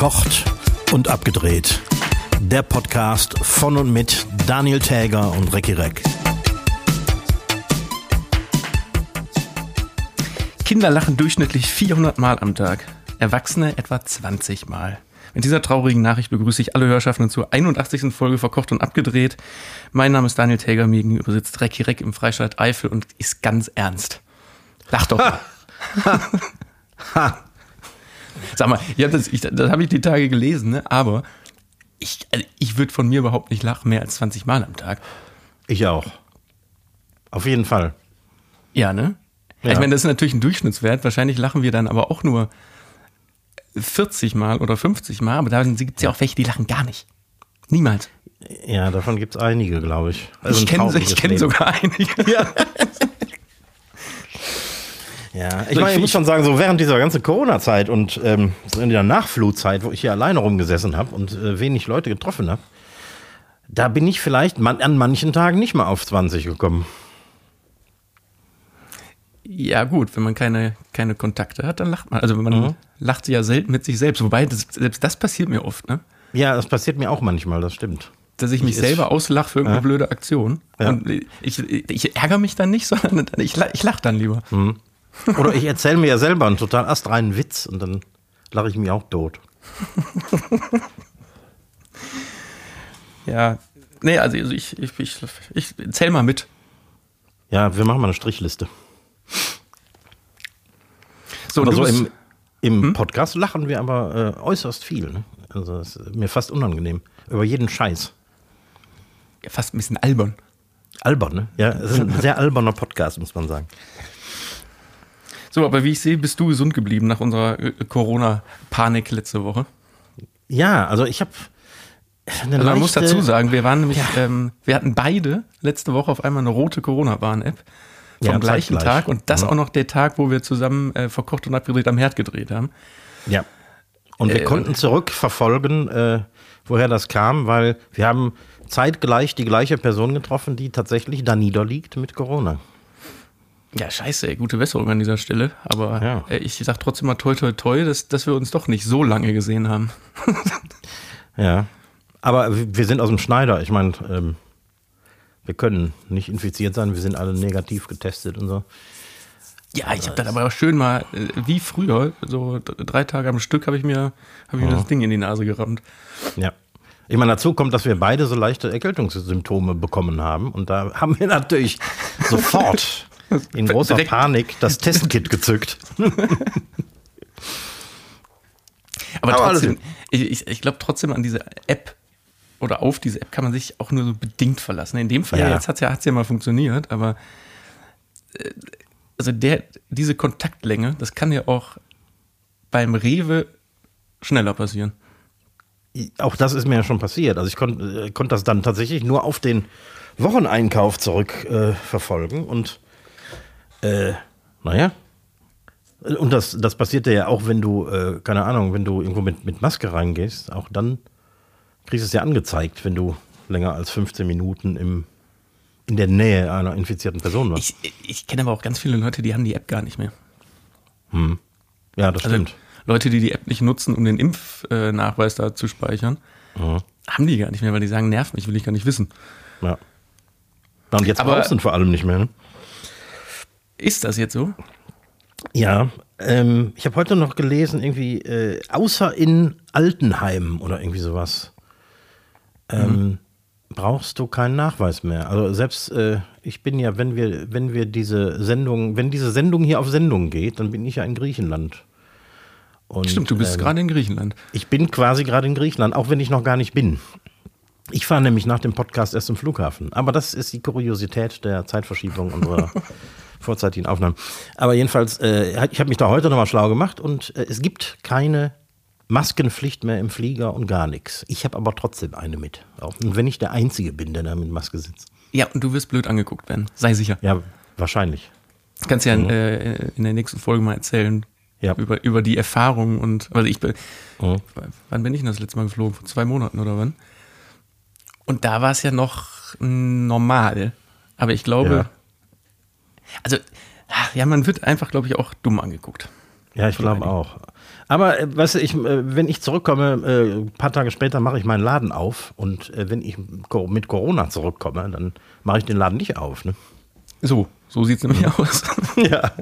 Verkocht und abgedreht. Der Podcast von und mit Daniel Täger und Recki Reck. Kinder lachen durchschnittlich 400 Mal am Tag, Erwachsene etwa 20 Mal. Mit dieser traurigen Nachricht begrüße ich alle Hörschaffenden zur 81. Folge Verkocht und Abgedreht. Mein Name ist Daniel Täger, mir gegenüber sitzt Recki Reck im Freistaat Eifel und ist ganz ernst. Lach doch mal. Sag mal, ich hab das, ich, das habe ich die Tage gelesen, ne? aber ich, also ich würde von mir überhaupt nicht lachen, mehr als 20 Mal am Tag. Ich auch. Auf jeden Fall. Ja, ne? Ja. Ich meine, das ist natürlich ein Durchschnittswert. Wahrscheinlich lachen wir dann aber auch nur 40 Mal oder 50 Mal, aber da gibt es ja auch welche, die lachen gar nicht. Niemals. Ja, davon gibt es einige, glaube ich. Also ich kenne kenn sogar einige. Ja. Ja, ich So, meine, ich ich- muss schon sagen, so während dieser ganzen Corona-Zeit und ähm, so in der Nachflutzeit, wo ich hier alleine rumgesessen habe und äh, wenig Leute getroffen habe, da bin ich vielleicht man, an manchen Tagen nicht mal auf 20 gekommen. Ja, gut, wenn man keine, keine Kontakte hat, dann lacht man. Also man Mhm. lacht ja selten mit sich selbst. Wobei, das, selbst das passiert mir oft, ne? Ja, das passiert mir auch manchmal, das stimmt. Dass ich mich Ich- selber auslache für irgendeine Ja. blöde Aktion. Ja. Und ich, ich ärgere mich dann nicht, sondern ich, ich lache dann lieber. Oder ich erzähle mir ja selber einen total astreinen Witz und dann lache ich mich auch tot. Ja. Nee, also ich, ich, ich, ich zähl mal mit. Ja, wir machen mal eine Strichliste. So, aber so im, im Podcast lachen wir aber äh, äußerst viel. Ne? Also das ist mir fast unangenehm. Über jeden Scheiß. ja, fast ein bisschen albern. Albern, ne? Ja, es ist ein sehr alberner Podcast, muss man sagen. So, aber wie ich sehe, bist du gesund geblieben nach unserer äh, Corona-Panik letzte Woche. Ja, also ich habe eine Also man muss leichte- dazu sagen, wir waren nämlich, ähm, wir hatten beide letzte Woche auf einmal eine rote Corona-Warn-App vom Ja, gleichen zeitgleich. Tag und das Ja. auch noch der Tag, wo wir zusammen äh, verkocht und abgedreht am Herd gedreht haben. Ja. Und wir Äh, konnten zurückverfolgen, äh, woher das kam, weil wir haben zeitgleich die gleiche Person getroffen, die tatsächlich da niederliegt mit Corona. Ja, scheiße, ey, gute Besserung an dieser Stelle. Aber Ja. äh, ich sag trotzdem mal toi toi toi, dass, dass wir uns doch nicht so lange gesehen haben. Ja. Aber wir sind aus dem Schneider. Ich meine, ähm, wir können nicht infiziert sein, wir sind alle negativ getestet und so. Ja, ich habe dann aber auch schön mal, äh, wie früher, so drei Tage am Stück, habe ich mir, hab ich mir das Ding in die Nase gerammt. Ja. Ich meine, dazu kommt, dass wir beide so leichte Erkältungssymptome bekommen haben. Und da haben wir natürlich sofort in großer Direkt- Panik das Testkit gezückt. Aber Aber trotzdem, ich, ich, ich glaube trotzdem an diese App oder auf diese App kann man sich auch nur so bedingt verlassen. In dem Fall, Ja. jetzt hat es ja, hat's ja mal funktioniert, aber äh, also der, diese Kontaktlänge, das kann ja auch beim Rewe schneller passieren. Auch das ist mir ja schon passiert. Also ich konnte äh, konnt das dann tatsächlich nur auf den Wocheneinkauf zurückverfolgen. Äh, verfolgen. und äh, naja. Und das, das passierte ja auch, wenn du, äh, keine Ahnung, wenn du irgendwo mit, mit Maske reingehst, auch dann kriegst du es ja angezeigt, wenn du länger als 15 Minuten im, in der Nähe einer infizierten Person warst. Ich, ich kenne aber auch ganz viele Leute, die haben die App gar nicht mehr. ja, das Also stimmt. Leute, die die App nicht nutzen, um den Impfnachweis da zu speichern, haben die gar nicht mehr, weil die sagen, nerv mich, will ich gar nicht wissen. Ja. Und jetzt Aber- brauchst du ihn vor allem nicht mehr. Ne? Ist das jetzt so? Ja, ähm, ich habe heute noch gelesen, irgendwie, äh, außer in Altenheimen oder irgendwie sowas, ähm, brauchst du keinen Nachweis mehr. Also selbst, äh, ich bin ja, wenn wir, wenn wir diese Sendung, wenn diese Sendung hier auf Sendung geht, dann bin ich ja in Griechenland. Und, Stimmt, du bist ähm, gerade in Griechenland. ich bin quasi gerade in Griechenland, auch wenn ich noch gar nicht bin. Ich fahre nämlich nach dem Podcast erst zum Flughafen. Aber das ist die Kuriosität der Zeitverschiebung unserer vorzeitigen Aufnahmen. Aber jedenfalls, äh, ich habe mich da heute nochmal schlau gemacht und äh, es gibt keine Maskenpflicht mehr im Flieger und gar nichts. Ich habe aber trotzdem eine mit. Auch und wenn ich der Einzige bin, der da mit Maske sitzt. Ja, und du wirst blöd angeguckt werden. Sei sicher. Ja, wahrscheinlich. Kannst ja äh, in der nächsten Folge mal erzählen Ja. über, über die Erfahrungen und also ich bin, Mhm. wann bin ich denn das letzte Mal geflogen? Vor zwei Monaten oder wann? Und da war es ja noch normal. Aber ich glaube, Ja. Also, ach, ja, man wird einfach, glaube ich, auch dumm angeguckt. Ja, ich glaube auch. Aber äh, weißt du, ich, äh, wenn ich zurückkomme, äh, ein paar Tage später mache ich meinen Laden auf und äh, wenn ich mit Corona zurückkomme, dann mache ich den Laden nicht auf. Ne? So, so sieht es nämlich aus. Ja.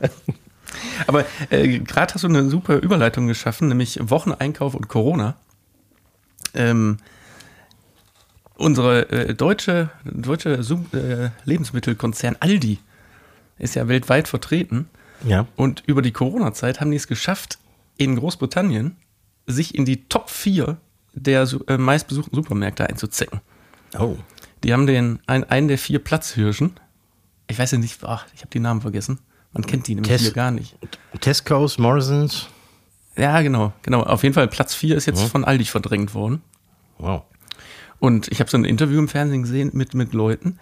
Aber äh, gerade hast du eine super Überleitung geschaffen, nämlich Wocheneinkauf und Corona. Ähm, unsere äh, deutsche, deutsche äh, Lebensmittelkonzern Aldi ist ja weltweit vertreten. Ja. Und über die Corona-Zeit haben die es geschafft, in Großbritannien sich in die Top 4 der äh, meistbesuchten Supermärkte einzuzecken. Oh. Die haben den, ein, einen der vier Platzhirschen. Ich weiß ja nicht, ach, ich habe die Namen vergessen. Man kennt die nämlich Tess- hier gar nicht. Tesco's, Morrisons. Ja, genau, genau. Auf jeden Fall Platz 4 ist jetzt von Aldi verdrängt worden. Wow. Und ich habe so ein Interview im Fernsehen gesehen mit, mit Leuten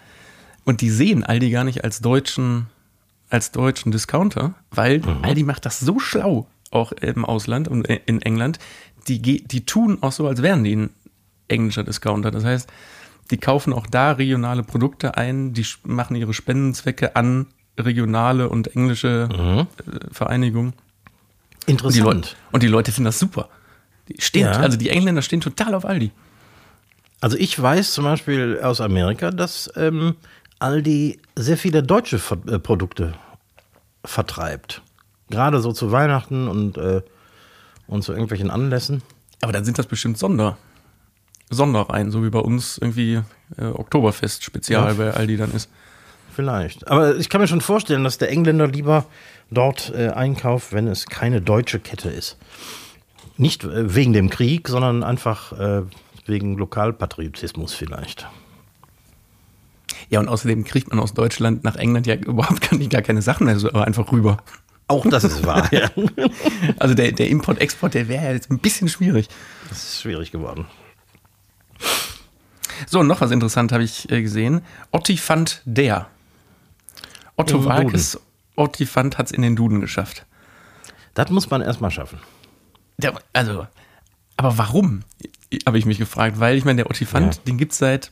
und die sehen Aldi gar nicht als deutschen, als deutschen Discounter, weil Aldi macht das so schlau, auch im Ausland und in England. Die, die tun auch so, als wären die ein englischer Discounter. Das heißt, die kaufen auch da regionale Produkte ein, die machen ihre Spendenzwecke an regionale und englische äh, Vereinigungen. Und die, Interessant. Leute, und die Leute finden das super. Die stehen, Ja. Also die Engländer stehen total auf Aldi. Also ich weiß zum Beispiel aus Amerika, dass ähm, Aldi sehr viele deutsche Ver äh, Produkte vertreibt. Gerade so zu Weihnachten und, äh, und zu irgendwelchen Anlässen. Aber dann sind das bestimmt Sonder, Sonderreihen, so wie bei uns irgendwie äh, Oktoberfest Spezial Ja. bei Aldi dann ist. Vielleicht. Aber ich kann mir schon vorstellen, dass der Engländer lieber dort äh, einkauft, wenn es keine deutsche Kette ist. Nicht äh, wegen dem Krieg, sondern einfach äh, wegen Lokalpatriotismus vielleicht. Ja, und außerdem kriegt man aus Deutschland nach England ja überhaupt gar, nicht, gar keine Sachen mehr so einfach rüber. Auch das ist wahr. ja. Also der, der Import-Export, der wäre ja jetzt ein bisschen schwierig. Das ist schwierig geworden. So, noch was interessant habe ich äh, gesehen. Otti fand der. Otto Walkes Otti fand hat es in den Duden geschafft. Das muss man erstmal schaffen. Der, also, aber warum? Habe ich mich gefragt, weil ich meine, der Ottifant, Ja. den gibt es seit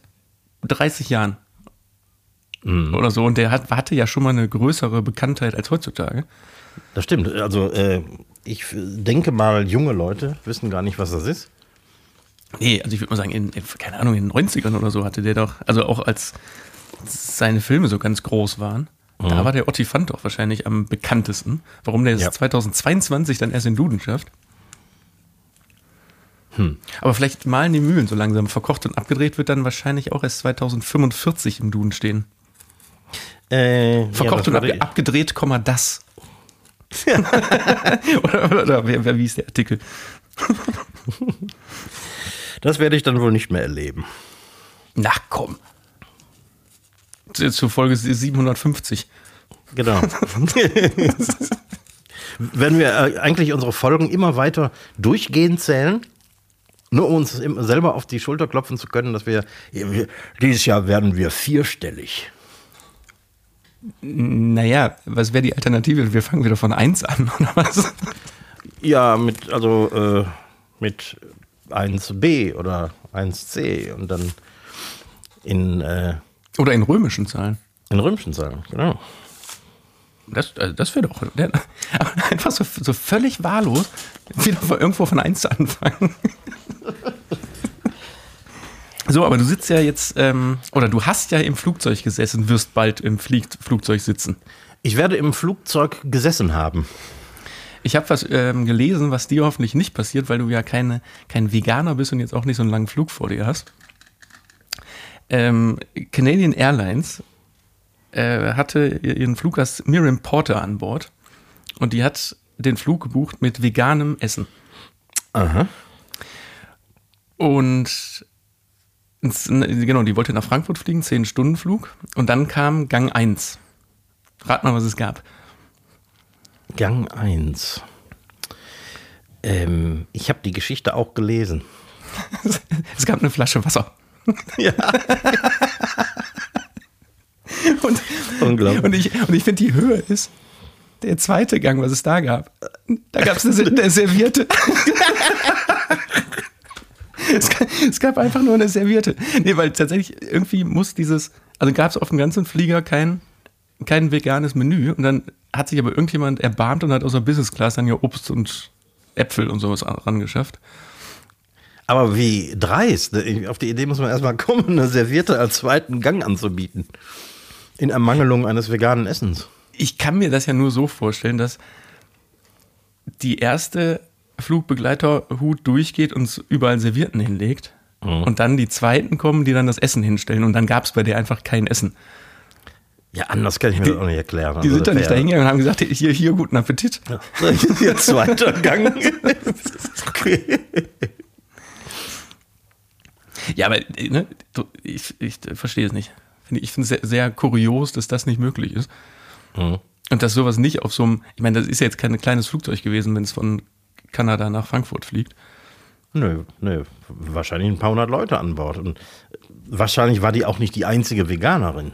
30 Jahren. Mhm. Oder so. Und der hat, hatte ja schon mal eine größere Bekanntheit als heutzutage. Das stimmt. Also äh, ich denke mal, junge Leute wissen gar nicht, was das ist. Nee, also ich würde mal sagen, in, in, keine Ahnung, in den 90ern oder so hatte der doch, also auch als seine Filme so ganz groß waren, da war der Ottifant doch wahrscheinlich am bekanntesten. Warum der es Ja. 2022 dann erst in Duden schafft. Aber vielleicht malen die Mühlen so langsam. Verkocht und abgedreht wird dann wahrscheinlich auch erst 2045 im Duden stehen. Äh, Verkocht ja, und abge abgedreht, Komma, das. oder oder, oder wer, wer, wie ist der Artikel? das werde ich dann wohl nicht mehr erleben. Na komm. Zu zu Folge 750. Genau. Wenn wir äh, eigentlich unsere Folgen immer weiter durchgehend zählen, nur um uns selber auf die Schulter klopfen zu können, dass wir dieses Jahr werden wir vierstellig. Naja, was wäre die Alternative? Wir fangen wieder von 1 an, oder was? Ja, mit, also äh, mit 1b oder 1c und dann in, äh, Oder in römischen Zahlen. in römischen Zahlen, genau. Das, also das wäre doch. Einfach so, so völlig wahllos wieder irgendwo von 1 anfangen. So, aber du sitzt ja jetzt, ähm, oder du hast ja im Flugzeug gesessen, wirst bald im Flieg Flugzeug sitzen. Ich werde im Flugzeug gesessen haben. Ich habe was ähm, gelesen, was dir hoffentlich nicht passiert, weil du ja keine, kein Veganer bist und jetzt auch nicht so einen langen Flug vor dir hast. Ähm, Canadian Airlines äh, hatte ihren Fluggast Miriam Porter an Bord und die hat den Flug gebucht mit veganem Essen. Aha. Und genau, die wollte nach Frankfurt fliegen, 10-Stunden-Flug. Und dann kam Gang 1. Rat mal, was es gab. Gang 1. Ähm, ich habe die Geschichte auch gelesen. Es gab eine Flasche Wasser. Ja. Und, Unglaublich. und ich, und ich finde, die Höhe ist der zweite Gang, was es da gab. Da gab es eine, eine Serviette. es, gab, es gab einfach nur eine Serviette. Nee, weil tatsächlich irgendwie muss dieses, also gab es auf dem ganzen Flieger kein kein veganes Menü. Und dann hat sich aber irgendjemand erbarmt und hat aus der Business Class dann ja Obst und Äpfel und sowas rangeschafft. Aber wie dreist. ne? Auf die Idee muss man erstmal kommen, eine Serviette als zweiten Gang anzubieten. In Ermangelung eines veganen Essens. Ich kann mir das ja nur so vorstellen, dass die erste Flugbegleiterhut durchgeht und überall Servietten hinlegt. Und dann die zweiten kommen, die dann das Essen hinstellen. Und dann gab es bei der einfach kein Essen. Ja, anders kann ich mir das auch nicht erklären. Die Also sind dann nicht da hingegangen und haben gesagt, hier, hier, guten Appetit. So, Hier zweiter Gang. okay. Ja, aber ne, ich, ich verstehe es nicht. Ich finde es sehr, sehr kurios, dass das nicht möglich ist. Mhm. Und dass sowas nicht auf so einem, ich meine, das ist ja jetzt kein kleines Flugzeug gewesen, wenn es von Kanada nach Frankfurt fliegt. Nö, nö. Wahrscheinlich ein paar hundert Leute an Bord. Und wahrscheinlich war die auch nicht die einzige Veganerin.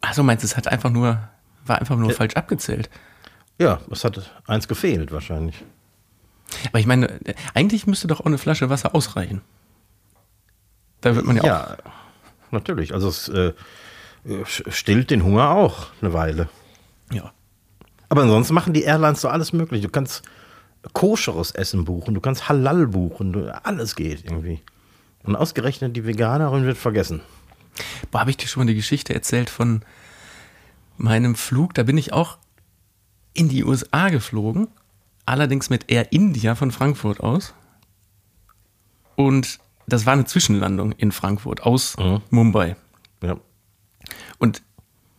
Achso, meinst du, es hat einfach nur, war einfach nur falsch abgezählt. Ja, es hat eins gefehlt wahrscheinlich. Aber ich meine, eigentlich müsste doch auch eine Flasche Wasser ausreichen. Da wird man ja, Ja, natürlich. Also es äh, stillt den Hunger auch eine Weile. auch. Ja. Aber ansonsten machen die Airlines so alles möglich. Du kannst koscheres Essen buchen, du kannst Halal buchen, du, alles geht irgendwie. Und ausgerechnet die Veganerin wird vergessen. Boah, habe ich dir schon mal die Geschichte erzählt von meinem Flug? Da bin ich auch in die USA geflogen, allerdings mit Air India von Frankfurt aus. Und das war eine Zwischenlandung in Frankfurt aus Mhm. Mumbai. Ja. Und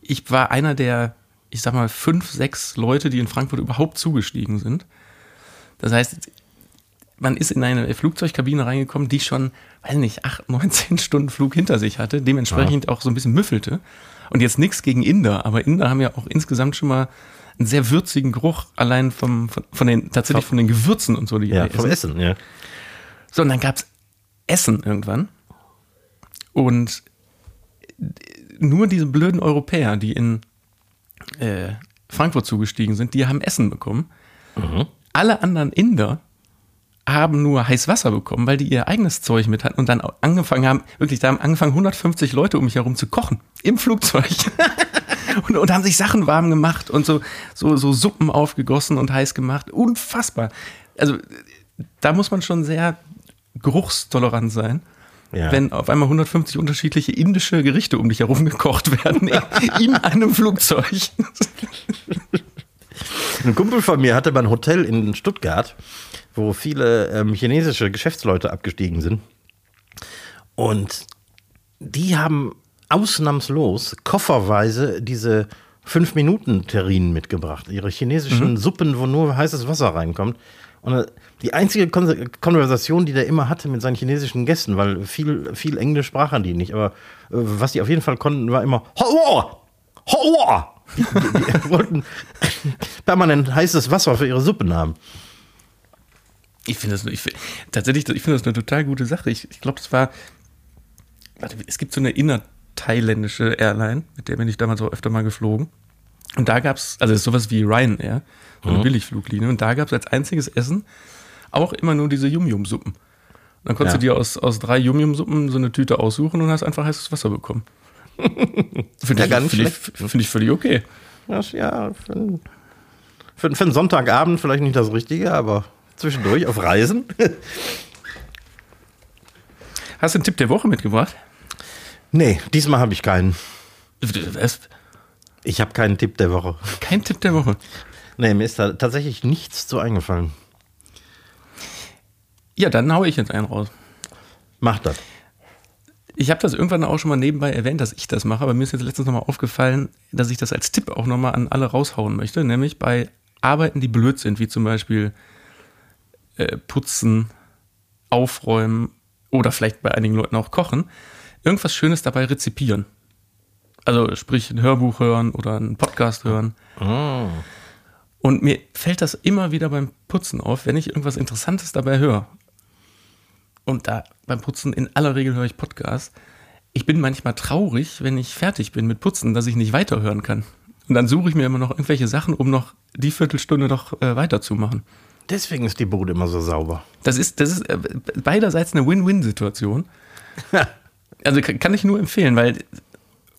ich war einer der, ich sag mal, fünf, sechs Leute, die in Frankfurt überhaupt zugestiegen sind. Das heißt, man ist in eine Flugzeugkabine reingekommen, die schon, weiß nicht, acht, 19 Stunden Flug hinter sich hatte, dementsprechend auch so ein bisschen müffelte. Und jetzt nichts gegen Inder, aber Inder haben ja auch insgesamt schon mal einen sehr würzigen Geruch, allein vom, von, von den, tatsächlich von den Gewürzen und so, die Ja, vom essen. Essen, ja. So, und dann gab's Essen irgendwann. Und nur diese blöden Europäer, die in äh, Frankfurt zugestiegen sind, die haben Essen bekommen. Alle anderen Inder haben nur heiß Wasser bekommen, weil die ihr eigenes Zeug mit hatten und dann angefangen haben, wirklich, da haben angefangen 150 Leute um mich herum zu kochen im Flugzeug. und, und haben sich Sachen warm gemacht und so, so, so Suppen aufgegossen und heiß gemacht. Unfassbar. Also da muss man schon sehr geruchstolerant sein. Ja. Wenn auf einmal 150 unterschiedliche indische Gerichte um dich herum gekocht werden in einem Flugzeug. Ein Kumpel von mir hatte mal ein Hotel in Stuttgart, wo viele ähm, chinesische Geschäftsleute abgestiegen sind. Und die haben ausnahmslos kofferweise diese 5-Minuten-Terrinen mitgebracht. Ihre chinesischen Suppen, wo nur heißes Wasser reinkommt. Und äh, die einzige Kon Konversation, die der immer hatte mit seinen chinesischen Gästen, weil viel, viel Englisch sprachen die nicht, aber äh, was die auf jeden Fall konnten, war immer Hoa! Hoa! Die, wollten permanent heißes Wasser für ihre Suppen haben. Ich finde das, ich, find- tatsächlich, ich finde das eine total gute Sache. Ich, ich glaube, das war, warte, es gibt so eine innerthailändische Airline, mit der bin ich damals auch öfter mal geflogen. Und da gab es, also ist sowas wie Ryanair, so eine Billigfluglinie. Und da gab es als einziges Essen auch immer nur diese Yum-Yum-Suppen. Und dann konntest Ja. du dir aus, aus drei Yum-Yum-Suppen so eine Tüte aussuchen und hast einfach heißes Wasser bekommen. Finde Ja, ich, find ich, find ich völlig okay. Das, ja, für, einen- für, für einen Sonntagabend vielleicht nicht das Richtige, aber zwischendurch auf Reisen. Hast du einen Tipp der Woche mitgebracht? nee, diesmal habe ich keinen. Was? Ich habe keinen Tipp der Woche. Kein Tipp der Woche. Nee, mir ist da tatsächlich nichts zu eingefallen. Ja, dann haue ich jetzt einen raus. Mach das. Ich habe das irgendwann auch schon mal nebenbei erwähnt, dass ich das mache, aber mir ist jetzt letztens nochmal aufgefallen, dass ich das als Tipp auch nochmal an alle raushauen möchte, nämlich bei Arbeiten, die blöd sind, wie zum Beispiel äh, Putzen, Aufräumen oder vielleicht bei einigen Leuten auch Kochen, irgendwas Schönes dabei rezipieren. Also sprich ein Hörbuch hören oder einen Podcast hören. Und mir fällt das immer wieder beim Putzen auf, wenn ich irgendwas Interessantes dabei höre. Und da beim Putzen in aller Regel höre ich Podcasts. Ich bin manchmal traurig, wenn ich fertig bin mit Putzen, dass ich nicht weiterhören kann. Und dann suche ich mir immer noch irgendwelche Sachen, um noch die Viertelstunde noch äh, weiterzumachen. Deswegen ist die Bude immer so sauber. Das ist, das ist äh, beiderseits eine Win-Win-Situation. Also kann, ich nur empfehlen, weil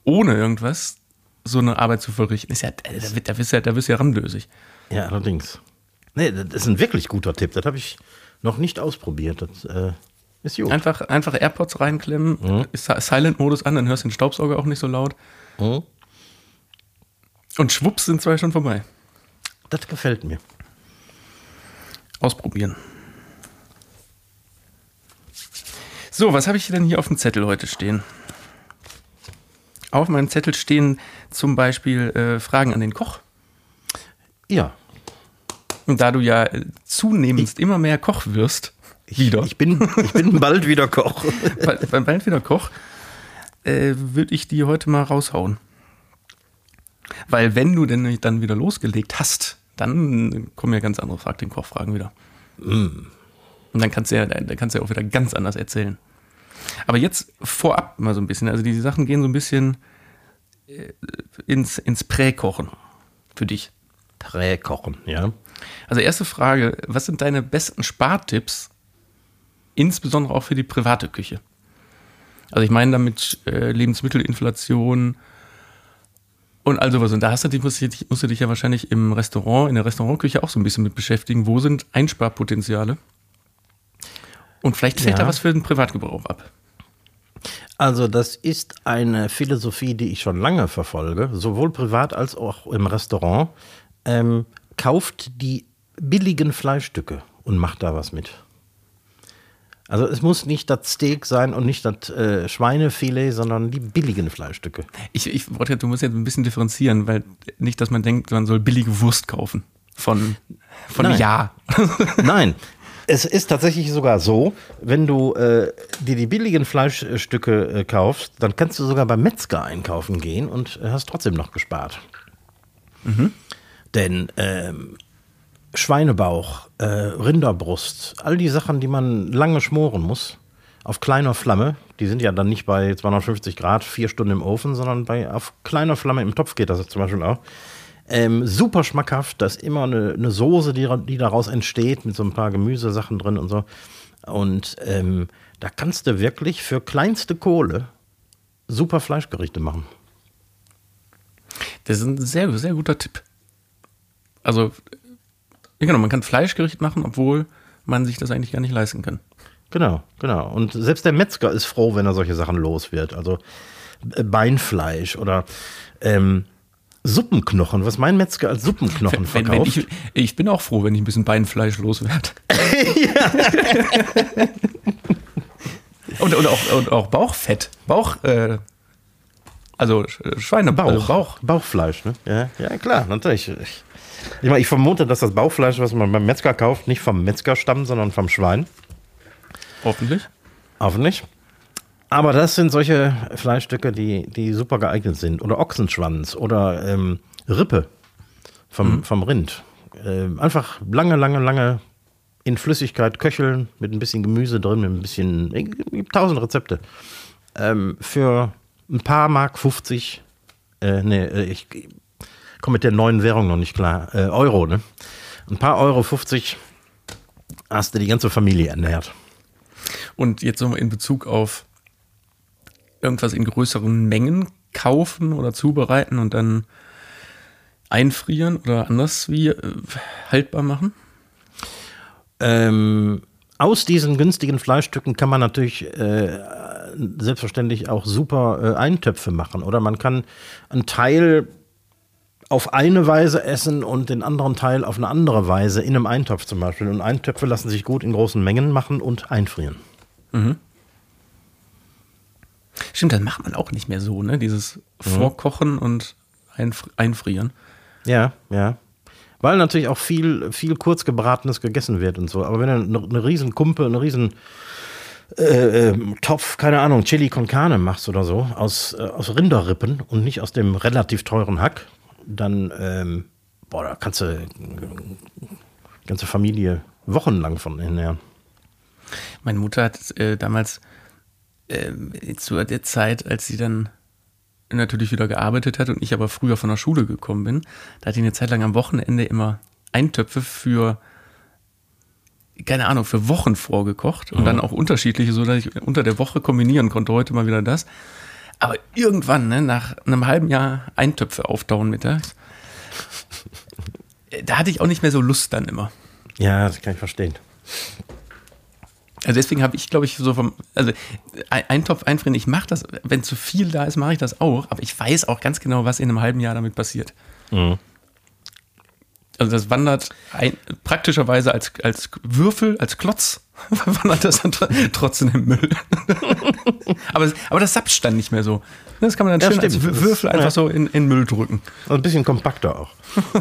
ohne irgendwas so eine Arbeit zu verrichten. Ist ja, da, wird- da, bist du ja, da bist du ja ranlösig. Ja, allerdings. Nee, das ist ein wirklich guter Tipp. Das habe ich noch nicht ausprobiert. Das äh, ist gut. Einfach, einfach AirPods reinklemmen, ist Silent-Modus an, dann hörst du den Staubsauger auch nicht so laut. Mhm. Und schwupps sind zwei schon vorbei. Das gefällt mir. Ausprobieren. So, was habe ich denn hier auf dem Zettel heute stehen? Auf meinem Zettel stehen zum Beispiel äh, Fragen an den Koch. Ja. Und da du ja äh, zunehmend immer mehr Koch wirst, wieder, Ich bin, ich bin bald wieder Koch. bald, bald bald wieder Koch, äh, würde ich die heute mal raushauen. Weil wenn du denn dann wieder losgelegt hast, dann kommen ja ganz andere Frag den Koch-Fragen wieder. Und dann kannst du ja, dann kannst du ja auch wieder ganz anders erzählen. Aber jetzt vorab mal so ein bisschen, also die Sachen gehen so ein bisschen äh, ins, ins Prä-Kochen für dich. Präkochen, ja. Also erste Frage, was sind deine besten Spartipps, insbesondere auch für die private Küche? Also ich meine damit äh, Lebensmittelinflation und all sowas. Und da hast du, dich- musst, du dich- musst du dich ja wahrscheinlich im Restaurant, in der Restaurantküche auch so ein bisschen mit beschäftigen. Wo sind Einsparpotenziale? Und vielleicht fällt Ja. da was für den Privatgebrauch ab. Also das ist eine Philosophie, die ich schon lange verfolge, sowohl privat als auch im Restaurant. Ähm, kauft die billigen Fleischstücke und macht da was mit. Also es muss nicht das Steak sein und nicht das äh, Schweinefilet, sondern die billigen Fleischstücke. Ich, ich wollte, du musst jetzt ein bisschen differenzieren, weil nicht, dass man denkt, man soll billige Wurst kaufen. Von, von Nein. Ja. Nein, es ist tatsächlich sogar so, wenn du äh, dir die billigen Fleischstücke äh, kaufst, dann kannst du sogar beim Metzger einkaufen gehen und hast trotzdem noch gespart. Denn ähm, Schweinebauch, äh, Rinderbrust, all die Sachen, die man lange schmoren muss, auf kleiner Flamme, die sind ja dann nicht bei 250 Grad, vier Stunden im Ofen, sondern bei auf kleiner Flamme im Topf geht das zum Beispiel auch. Ähm, super schmackhaft, da ist immer eine, eine Soße, die, die daraus entsteht, mit so ein paar Gemüsesachen drin und so. Und ähm, da kannst du wirklich für kleinste Kohle super Fleischgerichte machen. Das ist ein sehr, sehr guter Tipp. Also, ja, genau, man kann Fleischgericht machen, obwohl man sich das eigentlich gar nicht leisten kann. Genau, genau. Und selbst der Metzger ist froh, wenn er solche Sachen los wird. Also äh, Beinfleisch oder ähm, Suppenknochen, was mein Metzger als Suppenknochen Wenn, wenn verkauft. ich, ich bin auch froh, wenn ich ein bisschen Beinfleisch loswerde. und, und, auch, und auch Bauchfett. Bauch, äh, also Sch- Schweinebauch. Bauch. Also Bauch. Bauchfleisch, ne? Ja, ja klar, natürlich. Ich, ich, meine, ich vermute, dass das Bauchfleisch, was man beim Metzger kauft, nicht vom Metzger stammt, sondern vom Schwein. Hoffentlich. Hoffentlich. Aber das sind solche Fleischstücke, die, die super geeignet sind. Oder Ochsenschwanz oder ähm, Rippe vom, vom Rind. Ähm, einfach lange, lange, lange in Flüssigkeit köcheln, mit ein bisschen Gemüse drin, mit ein bisschen, gibt tausend Rezepte. Ähm, für ein paar Mark 50, äh, nee, äh, ich komme mit der neuen Währung noch nicht klar, äh, Euro, ne? Ein paar Euro 50 hast du die ganze Familie ernährt. Und jetzt nochmal in Bezug auf irgendwas in größeren Mengen kaufen oder zubereiten und dann einfrieren oder anders wie äh, haltbar machen? Ähm, aus diesen günstigen Fleischstücken kann man natürlich äh, selbstverständlich auch super äh, Eintöpfe machen. Oder man kann einen Teil auf eine Weise essen und den anderen Teil auf eine andere Weise in einem Eintopf zum Beispiel. Und Eintöpfe lassen sich gut in großen Mengen machen und einfrieren. Stimmt, das macht man auch nicht mehr so, ne? Dieses Vorkochen und einfr einfrieren. Ja, ja. Weil natürlich auch viel, viel kurzgebratenes gegessen wird und so. Aber wenn du eine, eine riesen Kumpe, eine riesen äh, ähm, Topf, keine Ahnung, Chili con Carne machst oder so, aus, äh, aus Rinderrippen und nicht aus dem relativ teuren Hack, dann, ähm, boah, da kannst du ganze Familie wochenlang von ernähren. Meine Mutter hat äh, damals äh, zu der Zeit, als sie dann natürlich wieder gearbeitet hat und ich aber früher von der Schule gekommen bin, da hat die eine Zeit lang am Wochenende immer Eintöpfe für, keine Ahnung, für Wochen vorgekocht und dann auch unterschiedliche, so dass ich unter der Woche kombinieren konnte. Heute mal wieder das. Aber irgendwann, ne, nach einem halben Jahr Eintöpfe auftauen mittags, da hatte ich auch nicht mehr so Lust dann immer. Ja, das kann ich verstehen. Also deswegen habe ich, glaube ich, so vom, also ein Topf einfrieren, ich mache das, wenn zu viel da ist, mache ich das auch, aber ich weiß auch ganz genau, was in einem halben Jahr damit passiert. Mhm. Also das wandert ein, praktischerweise als, als Würfel, als Klotz, wandert das dann trotzdem im Müll. aber, aber das sapscht dann nicht mehr so. Das kann man dann ja, schön stimmt. als Würfel einfach ja. so in, in Müll drücken. Also ein bisschen kompakter auch.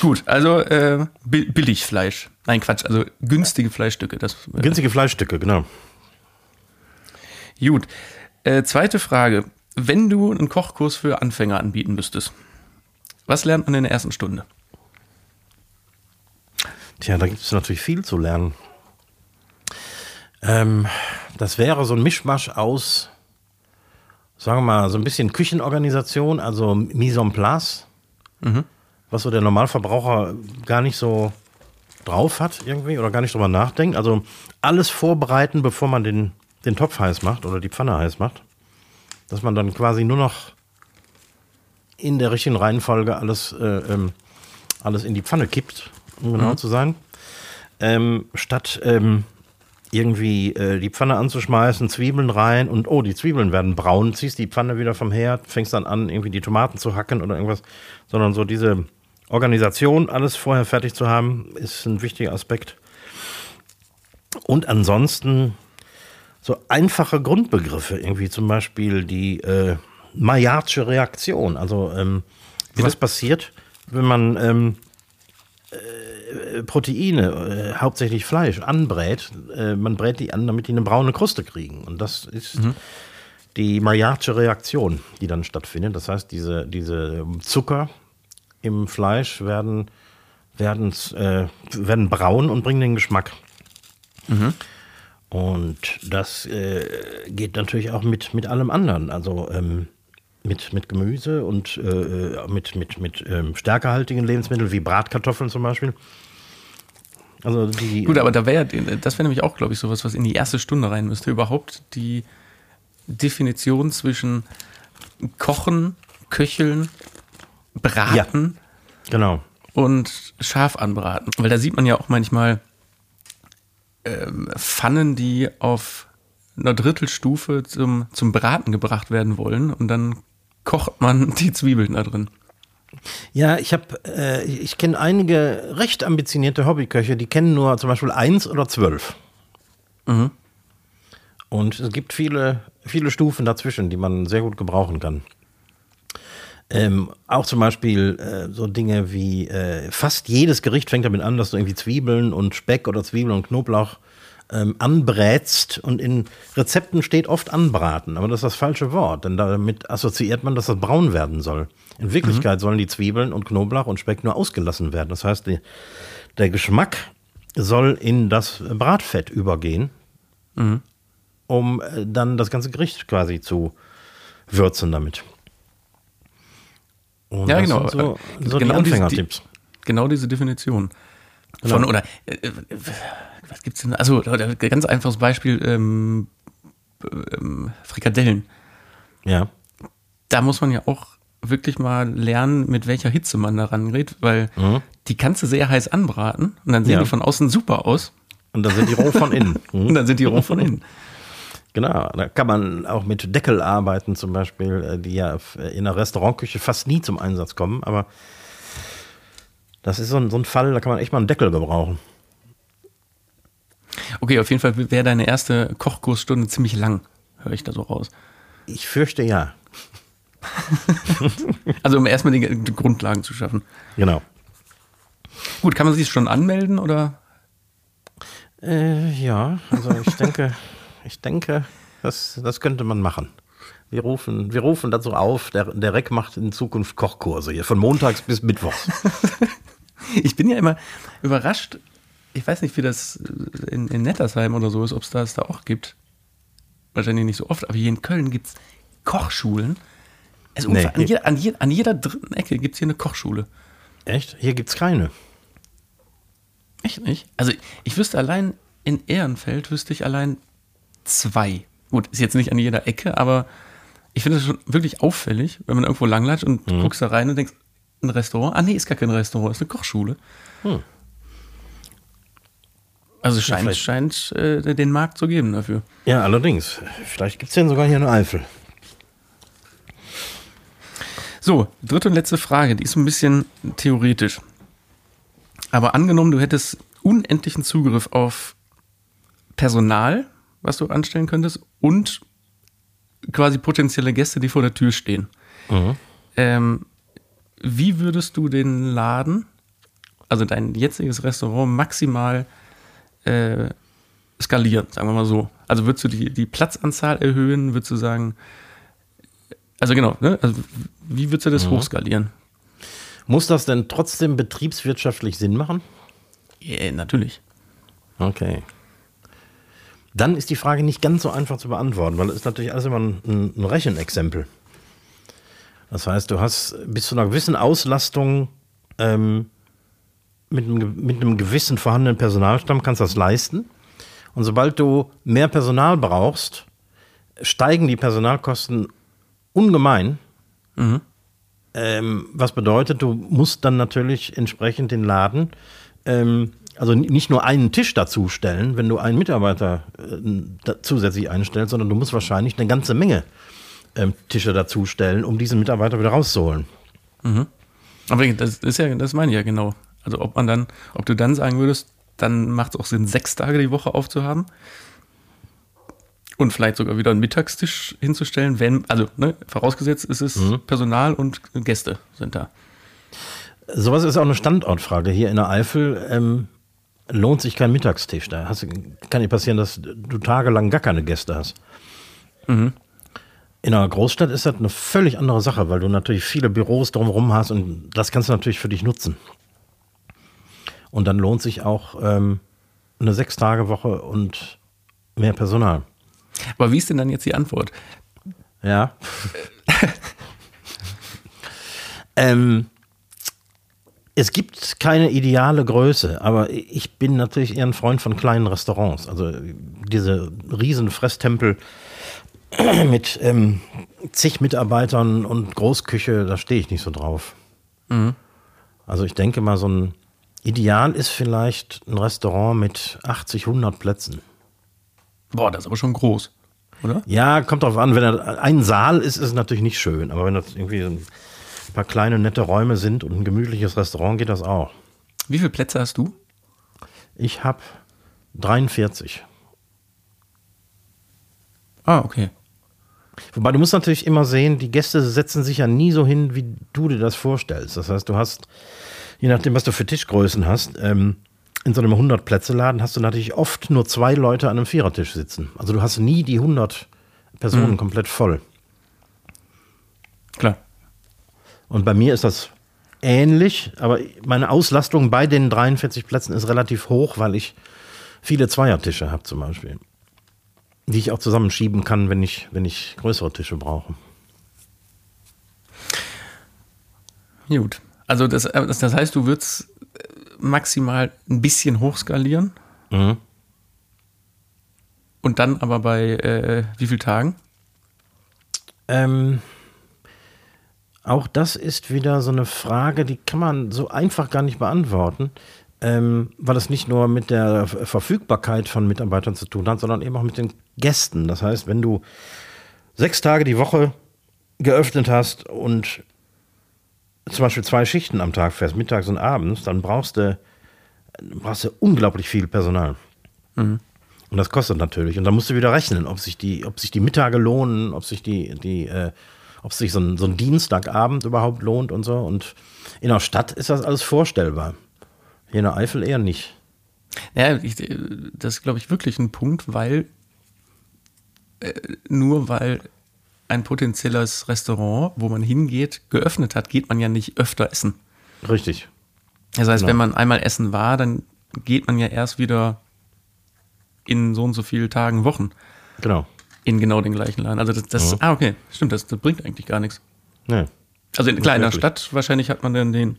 Gut, also äh, Billigfleisch. Nein, Quatsch, also günstige Fleischstücke. Das, äh, günstige Fleischstücke, genau. Gut. Äh, zweite Frage. Wenn du einen Kochkurs für Anfänger anbieten müsstest, was lernt man in der ersten Stunde? Tja, da gibt es natürlich viel zu lernen. Ähm, das wäre so ein Mischmasch aus, sagen wir mal, so ein bisschen Küchenorganisation, also Mise en place, mhm. was so der Normalverbraucher gar nicht so drauf hat irgendwie oder gar nicht drüber nachdenkt. Also alles vorbereiten, bevor man den, den Topf heiß macht oder die Pfanne heiß macht. Dass man dann quasi nur noch in der richtigen Reihenfolge alles, äh, ähm, alles in die Pfanne kippt, um genau mhm. zu sein. Ähm, statt ähm, irgendwie äh, die Pfanne anzuschmeißen, Zwiebeln rein und oh, die Zwiebeln werden braun, ziehst die Pfanne wieder vom Herd, fängst dann an, irgendwie die Tomaten zu hacken oder irgendwas, sondern so diese Organisation, alles vorher fertig zu haben, ist ein wichtiger Aspekt. Und ansonsten so einfache Grundbegriffe, irgendwie zum Beispiel die äh, Maillardsche Reaktion, also ähm, wie Was? das passiert, wenn man ähm, äh, Proteine, äh, hauptsächlich Fleisch, anbrät. Äh, man brät die an, damit die eine braune Kruste kriegen. Und das ist mhm. die Maillardsche Reaktion, die dann stattfindet. Das heißt, diese, diese Zucker im Fleisch werden, werden, äh, werden braun und bringen den Geschmack. Mhm. Und das äh, geht natürlich auch mit, mit allem anderen. Also ähm, mit, mit Gemüse und äh, mit, mit, mit ähm, stärkehaltigen Lebensmitteln wie Bratkartoffeln zum Beispiel. Also die, Gut, aber da wäre das wäre nämlich auch, glaube ich, sowas, was in die erste Stunde rein müsste. Überhaupt die Definition zwischen Kochen, Köcheln, Braten. Ja, genau. Und scharf anbraten. Weil da sieht man ja auch manchmal ähm, Pfannen, die auf einer Drittelstufe zum, zum Braten gebracht werden wollen und dann kocht man die Zwiebeln da drin. Ja, ich habe, äh, ich kenne einige recht ambitionierte Hobbyköche, die kennen nur zum Beispiel eins oder zwölf. Mhm. Und es gibt viele, viele Stufen dazwischen, die man sehr gut gebrauchen kann. Ähm, auch zum Beispiel äh, so Dinge wie äh, fast jedes Gericht fängt damit an, dass du irgendwie Zwiebeln und Speck oder Zwiebeln und Knoblauch ähm, anbrätst und in Rezepten steht oft anbraten, aber das ist das falsche Wort, denn damit assoziiert man, dass das braun werden soll. In Wirklichkeit mhm. sollen die Zwiebeln und Knoblauch und Speck nur ausgelassen werden. Das heißt, die, der Geschmack soll in das Bratfett übergehen, mhm. um äh, dann das ganze Gericht quasi zu würzen damit. Und ja, genau. so, so genau die Anfängertipps. Die, genau diese Definition. Von, genau. oder äh, äh was gibt's denn? Also ganz einfaches Beispiel, ähm, ähm, Frikadellen. Ja. Da muss man ja auch wirklich mal lernen, mit welcher Hitze man da rangeht, weil mhm. die kannst du sehr heiß anbraten und dann sehen ja. die von außen super aus. Und dann sind die roh von innen. Mhm. und dann sind die roh von innen. Genau, da kann man auch mit Deckel arbeiten, zum Beispiel, äh, die ja in der Restaurantküche fast nie zum Einsatz kommen, aber das ist so ein, so ein Fall, da kann man echt mal einen Deckel gebrauchen. Okay, auf jeden Fall wäre deine erste Kochkursstunde ziemlich lang, höre ich da so raus. Ich fürchte ja. also um erstmal die, die, Grundlagen zu schaffen. Genau. Gut, kann man sich schon anmelden oder? Äh, ja, also ich denke, ich denke, das, das könnte man machen. Wir rufen, wir rufen dazu auf, der, der Reck macht in Zukunft Kochkurse hier, von montags bis mittwochs. ich bin ja immer überrascht, ich weiß nicht, wie das in, in Nettersheim oder so ist, ob es das da auch gibt. Wahrscheinlich nicht so oft, aber hier in Köln gibt es Kochschulen. Also nee, an, jeder, an, jeder, an, jeder, dritten Ecke gibt es hier eine Kochschule. Echt? Hier gibt es keine. Echt nicht? Also ich wüsste allein in Ehrenfeld, wüsste ich allein zwei, gut, ist jetzt nicht an jeder Ecke, aber ich finde es schon wirklich auffällig, wenn man irgendwo langlatscht und Mhm. guckst da rein und denkst, ein Restaurant? Ah, nee, ist gar kein Restaurant, ist eine Kochschule. Hm. Also scheint, vielleicht- scheint äh, den Markt zu geben dafür. Ja, allerdings. Vielleicht gibt es den sogar hier in Eifel. So, dritte und letzte Frage, die ist ein bisschen theoretisch. Aber angenommen, du hättest unendlichen Zugriff auf Personal, was du anstellen könntest, und quasi potenzielle Gäste, die vor der Tür stehen. Ähm, wie würdest du den Laden, also dein jetziges Restaurant, maximal äh, skalieren, sagen wir mal so? Also würdest du die, die Platzanzahl erhöhen? Würdest du sagen, also genau, ne? also wie würdest du das hochskalieren? Muss das denn trotzdem betriebswirtschaftlich Sinn machen? Ja, natürlich. Okay. Dann ist die Frage nicht ganz so einfach zu beantworten, weil es ist natürlich alles immer ein, ein Rechenexempel. Das heißt, du hast bis zu einer gewissen Auslastung ähm, mit, einem, mit einem gewissen vorhandenen Personalstamm kannst du das leisten. Und sobald du mehr Personal brauchst, steigen die Personalkosten ungemein. Ähm, was bedeutet, du musst dann natürlich entsprechend den Laden, ähm, also nicht nur einen Tisch dazu stellen, wenn du einen Mitarbeiter äh, zusätzlich einstellst, sondern du musst wahrscheinlich eine ganze Menge ähm, Tische dazu stellen, um diesen Mitarbeiter wieder rauszuholen. Aber das ist ja, das meine ich ja genau. Also ob man dann, ob du dann sagen würdest, dann macht es auch Sinn, sechs Tage die Woche aufzuhaben und vielleicht sogar wieder einen Mittagstisch hinzustellen, wenn, also ne, vorausgesetzt ist es Personal und Gäste sind da. Sowas ist auch eine Standortfrage. Hier in der Eifel ähm, lohnt sich kein Mittagstisch. Da hast, kann nicht passieren, dass du tagelang gar keine Gäste hast. In einer Großstadt ist das eine völlig andere Sache, weil du natürlich viele Büros drumherum hast und das kannst du natürlich für dich nutzen. Und dann lohnt sich auch ähm, eine Sechs-Tage-Woche und mehr Personal. Aber wie ist denn dann jetzt die Antwort? Ja. ähm, es gibt keine ideale Größe, aber ich bin natürlich eher ein Freund von kleinen Restaurants. Also diese riesen Fresstempel mit ähm, zig Mitarbeitern und Großküche, da stehe ich nicht so drauf. Also ich denke mal, so ein Ideal ist vielleicht ein Restaurant mit 80, 100 Plätzen. Boah, das ist aber schon groß, oder? Ja, kommt drauf an. Wenn er ein Saal ist, ist es natürlich nicht schön. Aber wenn das irgendwie ein paar kleine, nette Räume sind und ein gemütliches Restaurant, geht das auch. Wie viele Plätze hast du? Ich habe 43. Ah, okay. Wobei du musst natürlich immer sehen, die Gäste setzen sich ja nie so hin, wie du dir das vorstellst. Das heißt, du hast, je nachdem, was du für Tischgrößen hast, ähm, in so einem 100-Plätze-Laden hast du natürlich oft nur zwei Leute an einem Vierertisch sitzen. Also du hast nie die 100 Personen komplett voll. Klar. Und bei mir ist das ähnlich, aber meine Auslastung bei den 43 Plätzen ist relativ hoch, weil ich viele Zweiertische habe zum Beispiel. Die ich auch zusammenschieben kann, wenn ich, wenn ich größere Tische brauche. Gut. Also das, äh, das, heißt, du würdest äh, maximal ein bisschen hochskalieren Mhm. und dann aber bei äh, wie vielen Tagen? Ähm, auch das ist wieder so eine Frage, die kann man so einfach gar nicht beantworten, ähm, weil es nicht nur mit der Ver- Verfügbarkeit von Mitarbeitern zu tun hat, sondern eben auch mit den Gästen. Das heißt, wenn du sechs Tage die Woche geöffnet hast und zum Beispiel zwei Schichten am Tag fährst, mittags und abends, dann brauchst du, brauchst du unglaublich viel Personal. Und das kostet natürlich. Und dann musst du wieder rechnen, ob sich die, ob sich die Mittage lohnen, ob sich die, die, äh, ob sich so ein, so ein Dienstagabend überhaupt lohnt und so. Und in der Stadt ist das alles vorstellbar. Hier in der Eifel eher nicht. Ja, ich, äh, das ist, glaube ich, wirklich ein Punkt, weil äh, nur weil ein potenzielles Restaurant, wo man hingeht, geöffnet hat, geht man ja nicht öfter essen. Richtig. Das heißt, Genau. wenn man einmal essen war, dann geht man ja erst wieder in so und so vielen Tagen, Wochen Genau. in genau den gleichen Laden. Also das, das ah, okay, stimmt, das, das bringt eigentlich gar nichts. Ja. Also in kleiner. Stadt wahrscheinlich hat man dann den,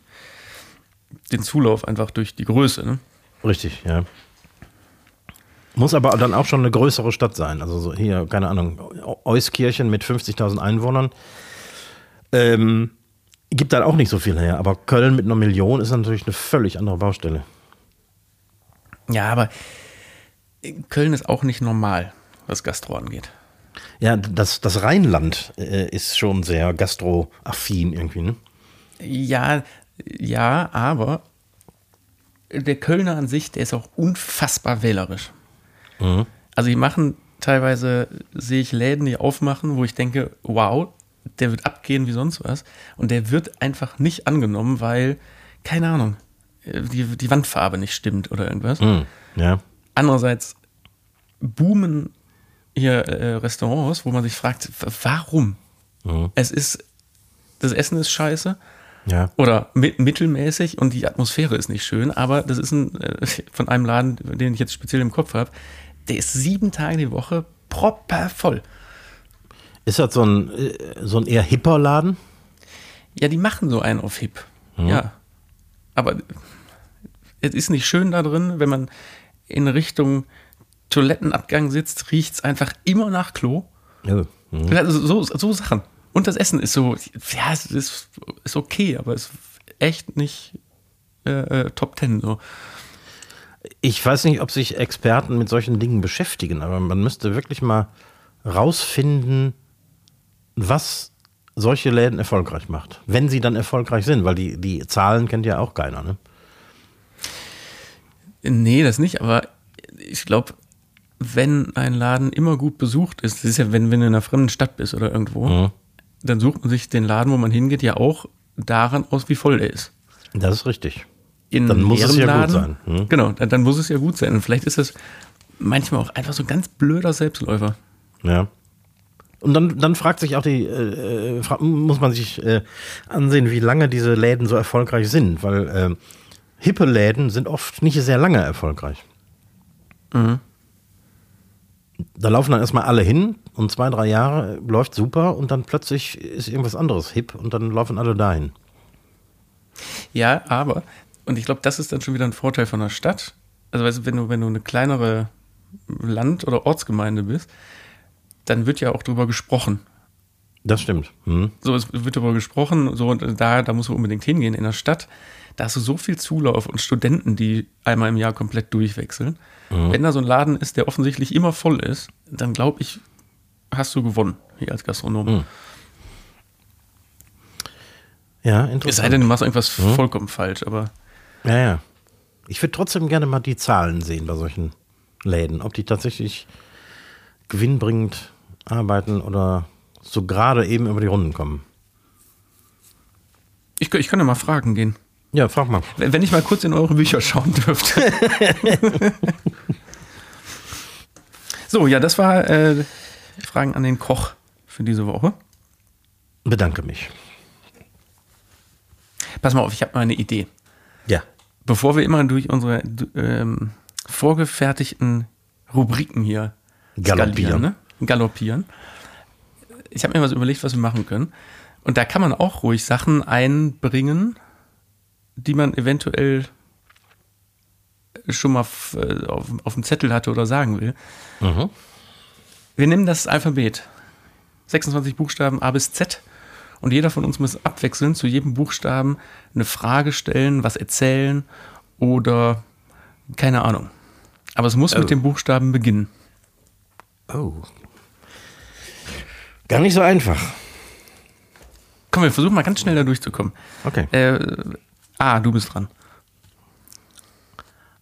den Zulauf einfach durch die Größe. Ne? Richtig, ja. Muss aber dann auch schon eine größere Stadt sein. Also so hier, keine Ahnung, Euskirchen mit 50.000 Einwohnern. Ähm, gibt dann auch nicht so viel her. Aber Köln mit einer Million ist natürlich eine völlig andere Baustelle. Ja, aber Köln ist auch nicht normal, was Gastro angeht. Ja, das, das Rheinland äh, ist schon sehr gastroaffin irgendwie, ne? Ja, ja, aber der Kölner an sich, der ist auch unfassbar wählerisch. Mhm. Also die machen teilweise, sehe ich Läden, die aufmachen, wo ich denke, wow, der wird abgehen wie sonst was. Und der wird einfach nicht angenommen, weil, keine Ahnung, die, die Wandfarbe nicht stimmt oder irgendwas. Mhm. Ja. Andererseits boomen hier äh, Restaurants, wo man sich fragt, warum? Mhm. Es ist, das Essen ist scheiße Ja. oder mi mittelmäßig und die Atmosphäre ist nicht schön, aber das ist ein, äh, von einem Laden, den ich jetzt speziell im Kopf habe, der ist sieben Tage die Woche proppervoll. Ist das so ein, äh, so ein eher hipper Laden? Ja, die machen so einen auf Hip. Ja. Aber es ist nicht schön da drin, wenn man in Richtung Toilettenabgang sitzt, riecht es einfach immer nach Klo. Ja. Mhm. So, so Sachen. Und das Essen ist so, ja, es ist, ist okay, aber es ist echt nicht äh, äh, Top Ten so. Ich weiß nicht, ob sich Experten mit solchen Dingen beschäftigen, aber man müsste wirklich mal rausfinden, was solche Läden erfolgreich macht. Wenn sie dann erfolgreich sind, weil die, die Zahlen kennt ja auch keiner. Ne? Nee, das nicht, aber ich glaube, wenn ein Laden immer gut besucht ist, das ist ja, wenn, wenn du in einer fremden Stadt bist oder irgendwo, Mhm. Dann sucht man sich den Laden, wo man hingeht, ja auch daran aus, wie voll der ist. Das ist richtig. In Dann muss es ja gut sein, hm? Genau, dann, dann muss es ja gut sein. Und vielleicht ist das manchmal auch einfach so ein ganz blöder Selbstläufer. Ja. Und dann, dann fragt sich auch die, äh, äh, muss man sich äh, ansehen, wie lange diese Läden so erfolgreich sind, weil äh, hippe Läden sind oft nicht sehr lange erfolgreich. Da laufen dann erstmal alle hin und zwei, drei Jahre läuft super und dann plötzlich ist irgendwas anderes hip und dann laufen alle dahin. Ja, aber, und ich glaube, das ist dann schon wieder ein Vorteil von der Stadt. Also, weißt du, wenn du, wenn du eine kleinere Land- oder Ortsgemeinde bist, dann wird ja auch drüber gesprochen. Das stimmt. Hm. So, es wird darüber gesprochen, so, und da, da musst du unbedingt hingehen. In der Stadt, da hast du so viel Zulauf und Studenten, die einmal im Jahr komplett durchwechseln. Wenn da so ein Laden ist, der offensichtlich immer voll ist, dann glaube ich, hast du gewonnen hier als Gastronom. Ja, Es sei interessant. denn, du machst irgendwas vollkommen falsch, aber Ja, ja. Ich würde trotzdem gerne mal die Zahlen sehen bei solchen Läden, ob die tatsächlich gewinnbringend arbeiten oder so gerade eben über die Runden kommen. ich, ich kann ja mal fragen gehen. Ja, frag mal. Wenn ich mal kurz in eure Bücher schauen dürfte. so, ja, das war äh, Fragen an den Koch für diese Woche. Bedanke mich. Pass mal auf, ich habe mal eine Idee. Ja. Bevor wir immer durch unsere ähm, vorgefertigten Rubriken hier Galoppieren. ne? galoppieren. Ich habe mir was überlegt, was wir machen können. Und da kann man auch ruhig Sachen einbringen, die man eventuell schon mal f- äh, auf, auf dem Zettel hatte oder sagen will. Mhm. Wir nehmen das Alphabet. 26 Buchstaben A bis Z. Und jeder von uns muss abwechselnd zu jedem Buchstaben eine Frage stellen, was erzählen oder keine Ahnung. Aber es muss Oh. mit dem Buchstaben beginnen. Oh. Gar nicht so einfach. Komm, wir versuchen mal ganz schnell da durchzukommen. Okay. Äh, A, du bist dran.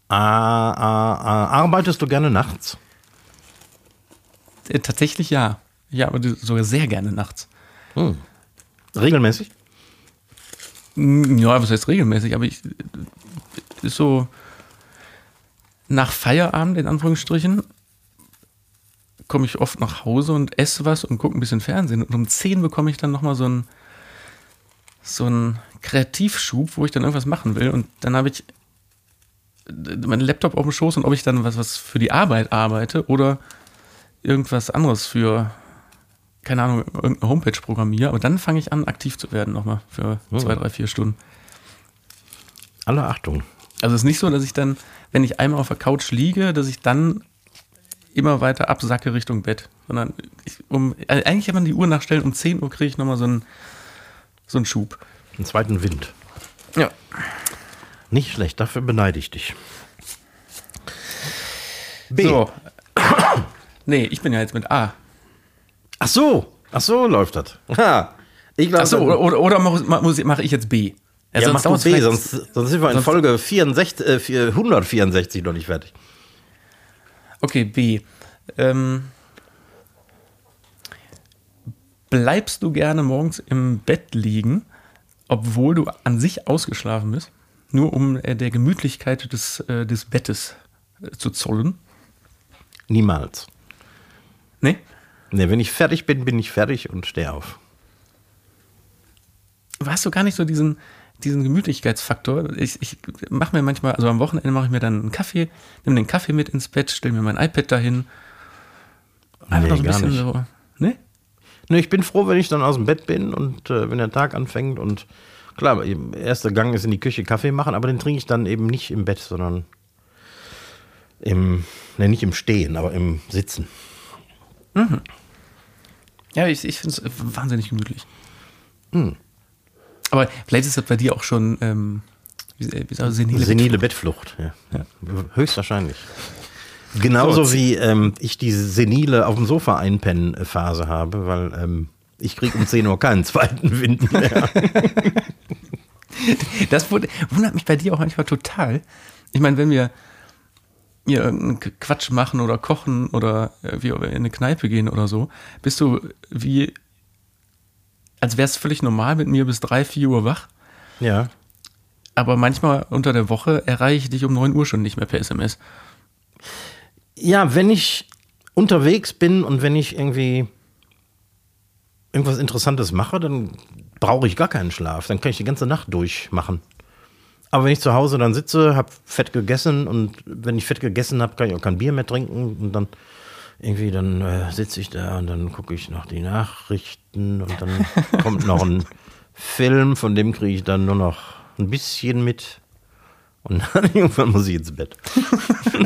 Ah, ah, ah. Arbeitest du gerne nachts? Äh, tatsächlich ja. Ja, aber sogar sehr gerne nachts. Hm. Regelmäßig? Mm, Ja, was heißt regelmäßig, aber ich ist so nach Feierabend in Anführungsstrichen komme ich oft nach Hause und esse was und gucke ein bisschen Fernsehen und um 10 bekomme ich dann nochmal so einen so einen Kreativschub, wo ich dann irgendwas machen will und dann habe ich meinen Laptop auf dem Schoß und ob ich dann was, was für die Arbeit arbeite oder irgendwas anderes für keine Ahnung, irgendeine Homepage programmiere, aber dann fange ich an, aktiv zu werden nochmal für zwei, drei, vier Stunden. Alle Achtung. Also es ist nicht so, dass ich dann, wenn ich einmal auf der Couch liege, dass ich dann immer weiter absacke Richtung Bett. Sondern ich, um, also eigentlich kann man die Uhr nachstellen, um 10 Uhr kriege ich nochmal so einen, so einen Schub. Einen zweiten Wind. Ja. Nicht schlecht, dafür beneide ich dich. B. So. nee, ich bin ja jetzt mit A. Ach so, ach so läuft das. Ha. Ich glaube, Achso, oder, oder, oder mache mach ich jetzt B? Ja, mach du B, sonst, sonst sind wir in sonst- Folge 64, äh, 464 noch nicht fertig. Okay, B. Ähm, bleibst du gerne morgens im Bett liegen, obwohl du an sich ausgeschlafen bist, nur um äh, der Gemütlichkeit des, äh, des Bettes äh, zu zollen? Niemals. Nee? Nee, wenn ich fertig bin, bin ich fertig und stehe auf. Hast du gar nicht so diesen, diesen Gemütlichkeitsfaktor? Ich, ich mache mir manchmal, also am Wochenende mache ich mir dann einen Kaffee, nehme den Kaffee mit ins Bett, stelle mir mein iPad dahin. Einfach Nee, noch so ein gar bisschen nicht. so. Ne? Nee, ich bin froh, wenn ich dann aus dem Bett bin und äh, wenn der Tag anfängt und klar, erster Gang ist in die Küche Kaffee machen, aber den trinke ich dann eben nicht im Bett, sondern im, ne, nicht im Stehen, aber im Sitzen. Ja, ich, ich finde es wahnsinnig gemütlich. Hm. Aber vielleicht ist das bei dir auch schon, ähm, wie, wie sagt man, senile, Senile Bettflucht, ja. Höchstwahrscheinlich. Genauso So, wie ähm, ich diese senile auf dem Sofa einpennen äh, Phase habe, weil ähm, ich kriege um 10 Uhr keinen zweiten Wind mehr. Das wund- wundert mich bei dir auch manchmal total. Ich meine, wenn wir hier irgendeinen Quatsch machen oder kochen oder äh, wir in eine Kneipe gehen oder so, bist du wie, als wär's völlig normal mit mir bis drei, vier Uhr wach. ja. Aber manchmal unter der Woche erreiche ich dich um 9 Uhr schon nicht mehr per SMS. Ja, wenn ich unterwegs bin und wenn ich irgendwie irgendwas Interessantes mache, dann brauche ich gar keinen Schlaf. Dann kann ich die ganze Nacht durchmachen. Aber wenn ich zu Hause dann sitze, habe fett gegessen und wenn ich fett gegessen habe, kann ich auch kein Bier mehr trinken und dann irgendwie dann äh, sitze ich da und dann gucke ich noch die Nachrichten und dann kommt noch ein Film, von dem kriege ich dann nur noch ein bisschen mit und dann irgendwann muss ich ins Bett.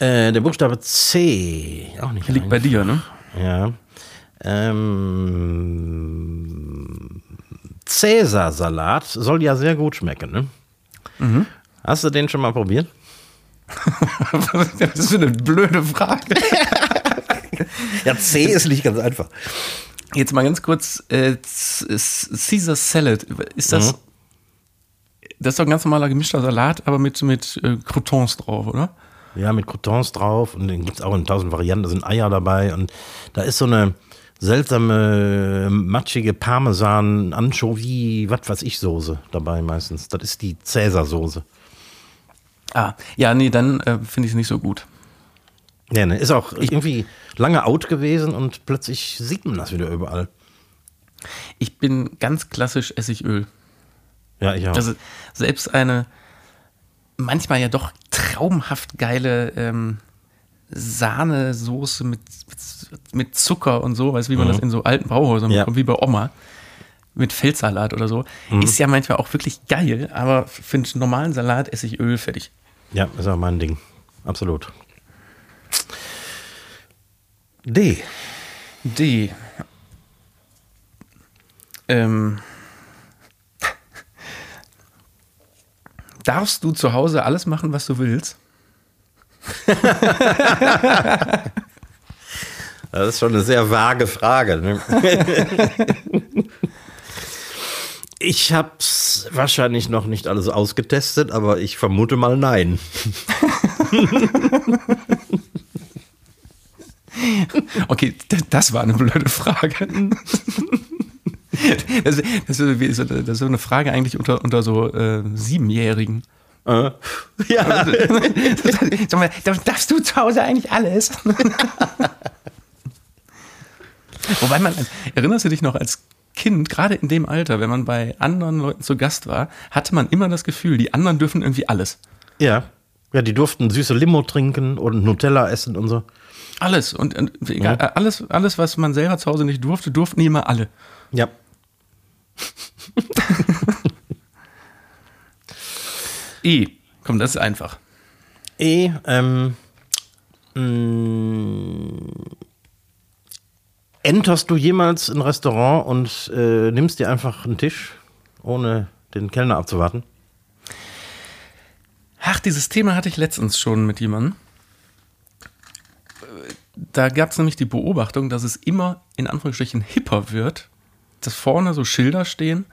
äh, der Buchstabe C, auch nicht Liegt bei dir, ne? ja. Ähm, Cäsarsalat soll ja sehr gut schmecken, ne? Mhm. Hast du den schon mal probiert? das ist für eine blöde Frage. Ja, C ist nicht ganz einfach. Jetzt mal ganz kurz, äh, Caesar Salad, ist das, das ist doch ein ganz normaler gemischter Salat, aber mit, mit äh, Croutons drauf, oder? Ja, mit Croutons drauf und den gibt es auch in tausend Varianten. Da sind Eier dabei und da ist so eine seltsame, matschige Parmesan, Anchovy, was weiß ich, Soße dabei meistens. Das ist die Cäsarsoße. Ah, ja, nee, dann äh, finde ich es nicht so gut. Ja, ne, ist auch irgendwie lange out gewesen und plötzlich sieht man das wieder überall. Ich bin ganz klassisch Essigöl. Ja, ich auch. Also selbst eine manchmal ja doch traumhaft geile ähm, Sahnesoße mit, mit, Zucker und so, weißt du, wie man das in so alten Brauhäusern Ja. bekommt, wie bei Oma. Mit Feldsalat oder so. Ist ja manchmal auch wirklich geil, aber für einen normalen Salat esse ich Öl fertig. Ja, ist auch mein Ding. Absolut. D. D. Ähm. Darfst du zu Hause alles machen, was du willst? Das ist schon eine sehr vage Frage. Ne? ich hab's wahrscheinlich noch nicht alles ausgetestet, aber ich vermute mal nein. Okay, das war eine blöde Frage. Das, das, ist, so- eine Frage eigentlich unter, unter so äh, Siebenjährigen. Äh, ja, Sag mal, darf- darfst du zu Hause eigentlich alles? Wobei man, erinnerst du dich noch als Kind, gerade in dem Alter, wenn man bei anderen Leuten zu Gast war, hatte man immer das Gefühl, die anderen dürfen irgendwie alles. ja. Ja, die durften süße Limo trinken und Nutella essen und so. Alles. Und, und egal, alles, alles, was man selber zu Hause nicht durfte, durften die immer alle. Ja. E. Komm, das ist einfach. E, ähm, Enterst du jemals ein Restaurant und äh, nimmst dir einfach einen Tisch, ohne den Kellner abzuwarten? Ach, dieses Thema hatte ich letztens schon mit jemandem. Da gab es nämlich die Beobachtung, dass es immer in Anführungsstrichen hipper wird, dass vorne so Schilder stehen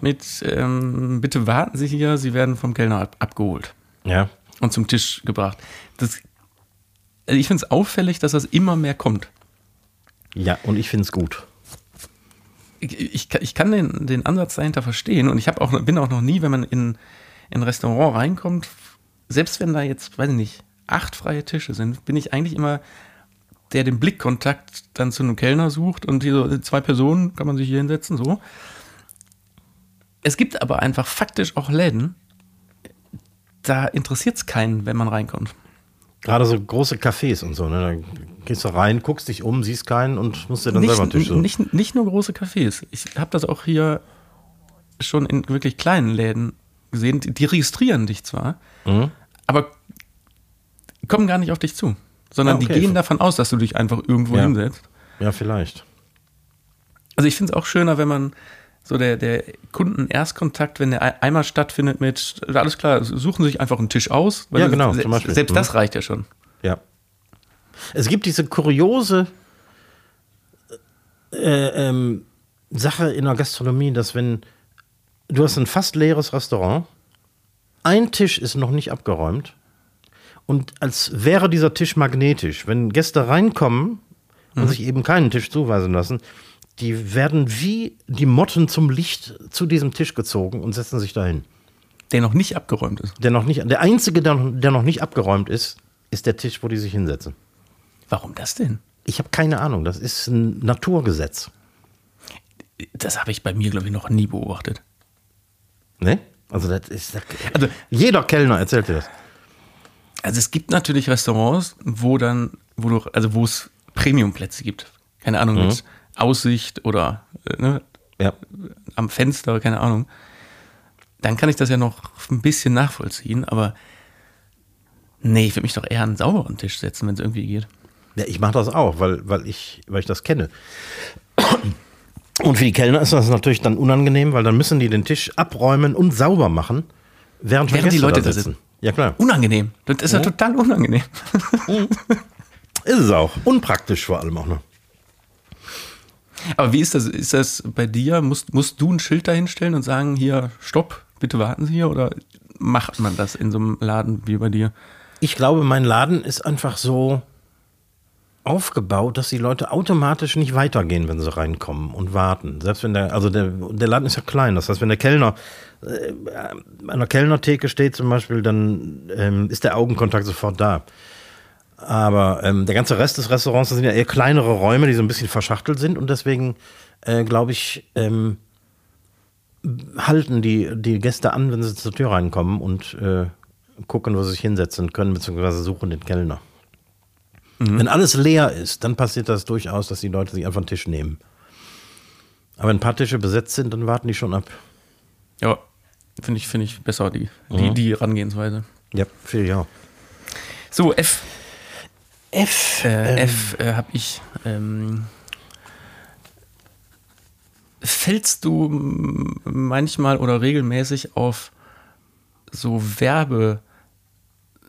mit ähm, Bitte warten Sie hier, Sie werden vom Kellner ab abgeholt Ja. und zum Tisch gebracht. Das, also ich finde es auffällig, dass das immer mehr kommt. Ja, und ich finde es gut. ich, ich, kann- ich kann den, den Ansatz dahinter verstehen und ich auch, bin auch noch nie, wenn man in, in ein Restaurant reinkommt, selbst wenn da jetzt, weiß ich nicht, acht freie Tische sind, bin ich eigentlich immer der den Blickkontakt dann zu einem Kellner sucht und hier so zwei Personen kann man sich hier hinsetzen, so. Es gibt aber einfach faktisch auch Läden, da interessiert es keinen, wenn man reinkommt. Gerade so große Cafés und so, ne? Da gehst du rein, guckst dich um, siehst keinen und musst dir dann selber einen Tisch Nicht, suchen. nicht, nicht nur große Cafés. Ich habe das auch hier schon in wirklich kleinen Läden gesehen. Die, die registrieren dich zwar, Mhm. aber kommen gar nicht auf dich zu. Sondern Ah, okay. die gehen davon aus, dass du dich einfach irgendwo Ja. hinsetzt. Ja, vielleicht. Also ich finde es auch schöner, wenn man so der, der Kunden-Erstkontakt, wenn der ein- einmal stattfindet mit, alles klar, suchen Sie sich einfach einen Tisch aus. weil Ja, genau, se- zum Beispiel. Selbst Mhm. das reicht ja schon. Ja. Es gibt diese kuriose äh, ähm, Sache in der Gastronomie, dass wenn du hast ein fast leeres Restaurant, ein Tisch ist noch nicht abgeräumt und als wäre dieser Tisch magnetisch. Wenn Gäste reinkommen und sich eben keinen Tisch zuweisen lassen, die werden wie die Motten zum Licht zu diesem Tisch gezogen und setzen sich dahin. Der noch nicht abgeräumt ist. Der noch nicht, der einzige, der, der noch nicht abgeräumt ist, ist der Tisch, wo die sich hinsetzen. Warum das denn? Ich habe keine Ahnung. Das ist ein Naturgesetz. Das habe ich bei mir, glaube ich, noch nie beobachtet. Ne? Also das ist. Also- jeder Kellner erzählt dir das. Also es gibt natürlich Restaurants, wo dann, wo du, also wo es Premiumplätze gibt. Keine Ahnung, mit Aussicht oder äh, ne, Ja. am Fenster, keine Ahnung. Dann kann ich das ja noch ein bisschen nachvollziehen, aber nee, ich würde mich doch eher an einen sauberen Tisch setzen, wenn es irgendwie geht. ja ich mache das auch, weil, weil, ich, weil ich das kenne. Und für die Kellner ist das natürlich dann unangenehm, weil dann müssen die den Tisch abräumen und sauber machen, während, Während die Leute da sitzen. sitzen. Ja, klar. Unangenehm. Das ist ja total unangenehm. Ist es auch. Unpraktisch vor allem auch noch. Aber wie ist das? Ist das bei dir? Musst, musst du ein Schild dahinstellen und sagen, hier, stopp, bitte warten Sie hier? Oder macht man das in so einem Laden wie bei dir? Ich glaube, mein Laden ist einfach so aufgebaut, dass die Leute automatisch nicht weitergehen, wenn sie reinkommen und warten. Selbst wenn der, also der, der Laden ist ja klein. Das heißt, wenn der Kellner äh, an der Kellnertheke steht zum Beispiel, dann ähm, ist der Augenkontakt sofort da. Aber ähm, der ganze Rest des Restaurants das sind ja eher kleinere Räume, die so ein bisschen verschachtelt sind und deswegen äh, glaube ich, ähm, halten die, die Gäste an, wenn sie zur Tür reinkommen und äh, gucken, wo sie sich hinsetzen können, beziehungsweise suchen den Kellner. Wenn alles leer ist, dann passiert das durchaus, dass die Leute sich einfach einen Tisch nehmen. Aber wenn ein paar Tische besetzt sind, dann warten die schon ab. Ja, finde ich, finde ich besser, die, die, die Herangehensweise. Ja, viel ja. So, F. F. Äh, F äh, habe ich. Ähm, fällst du manchmal oder regelmäßig auf so Werbe,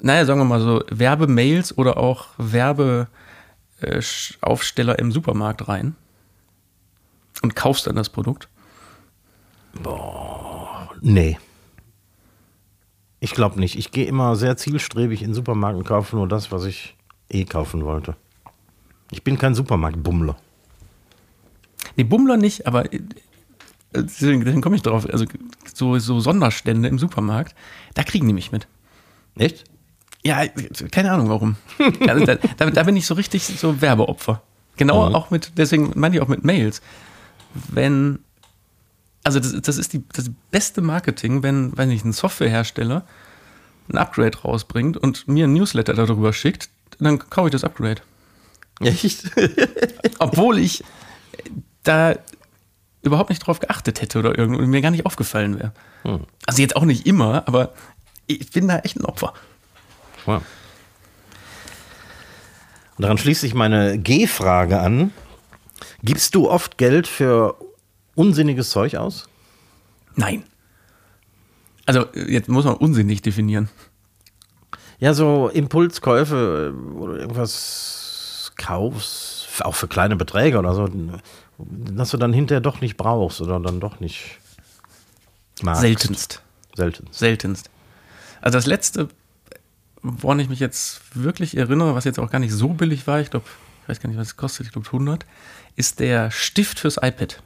naja, sagen wir mal so, Werbemails oder auch Werbeaufsteller im Supermarkt rein und kaufst dann das Produkt? Nee. Ich glaube nicht. Ich gehe immer sehr zielstrebig in den Supermarkt und kaufe nur das, was ich eh kaufen wollte. Ich bin kein Supermarktbummler. Nee, Bummler nicht, aber äh, deswegen, deswegen komme ich drauf. Also so, so Sonderstände im Supermarkt, da kriegen die mich mit. Echt? Ja, keine Ahnung warum. Also da, da, da bin ich so richtig so Werbeopfer. Genau Mhm. auch mit, deswegen meine ich auch mit Mails. Wenn, also das, das ist die, das beste Marketing, wenn, weiß nicht, ein Softwarehersteller ein Upgrade rausbringt und mir ein Newsletter darüber schickt, dann kaufe ich das Upgrade. Echt? Obwohl ich da überhaupt nicht drauf geachtet hätte oder irgendwie mir gar nicht aufgefallen wäre. Hm. Also jetzt auch nicht immer, aber ich bin da echt ein Opfer. Wow. Und daran schließt sich meine G-Frage an. Gibst du oft Geld für unsinniges Zeug aus? Nein. Also jetzt muss man unsinnig definieren. Ja, so Impulskäufe äh, oder irgendwas kaufst, auch für kleine Beträge oder so, dass du dann hinterher doch nicht brauchst oder dann doch nicht magst. Seltenst. Seltenst. Seltenst. Also das letzte, woran ich mich jetzt wirklich erinnere, was jetzt auch gar nicht so billig war, ich glaube, ich weiß gar nicht, was es kostet, ich glaube 100, ist der Stift fürs iPad.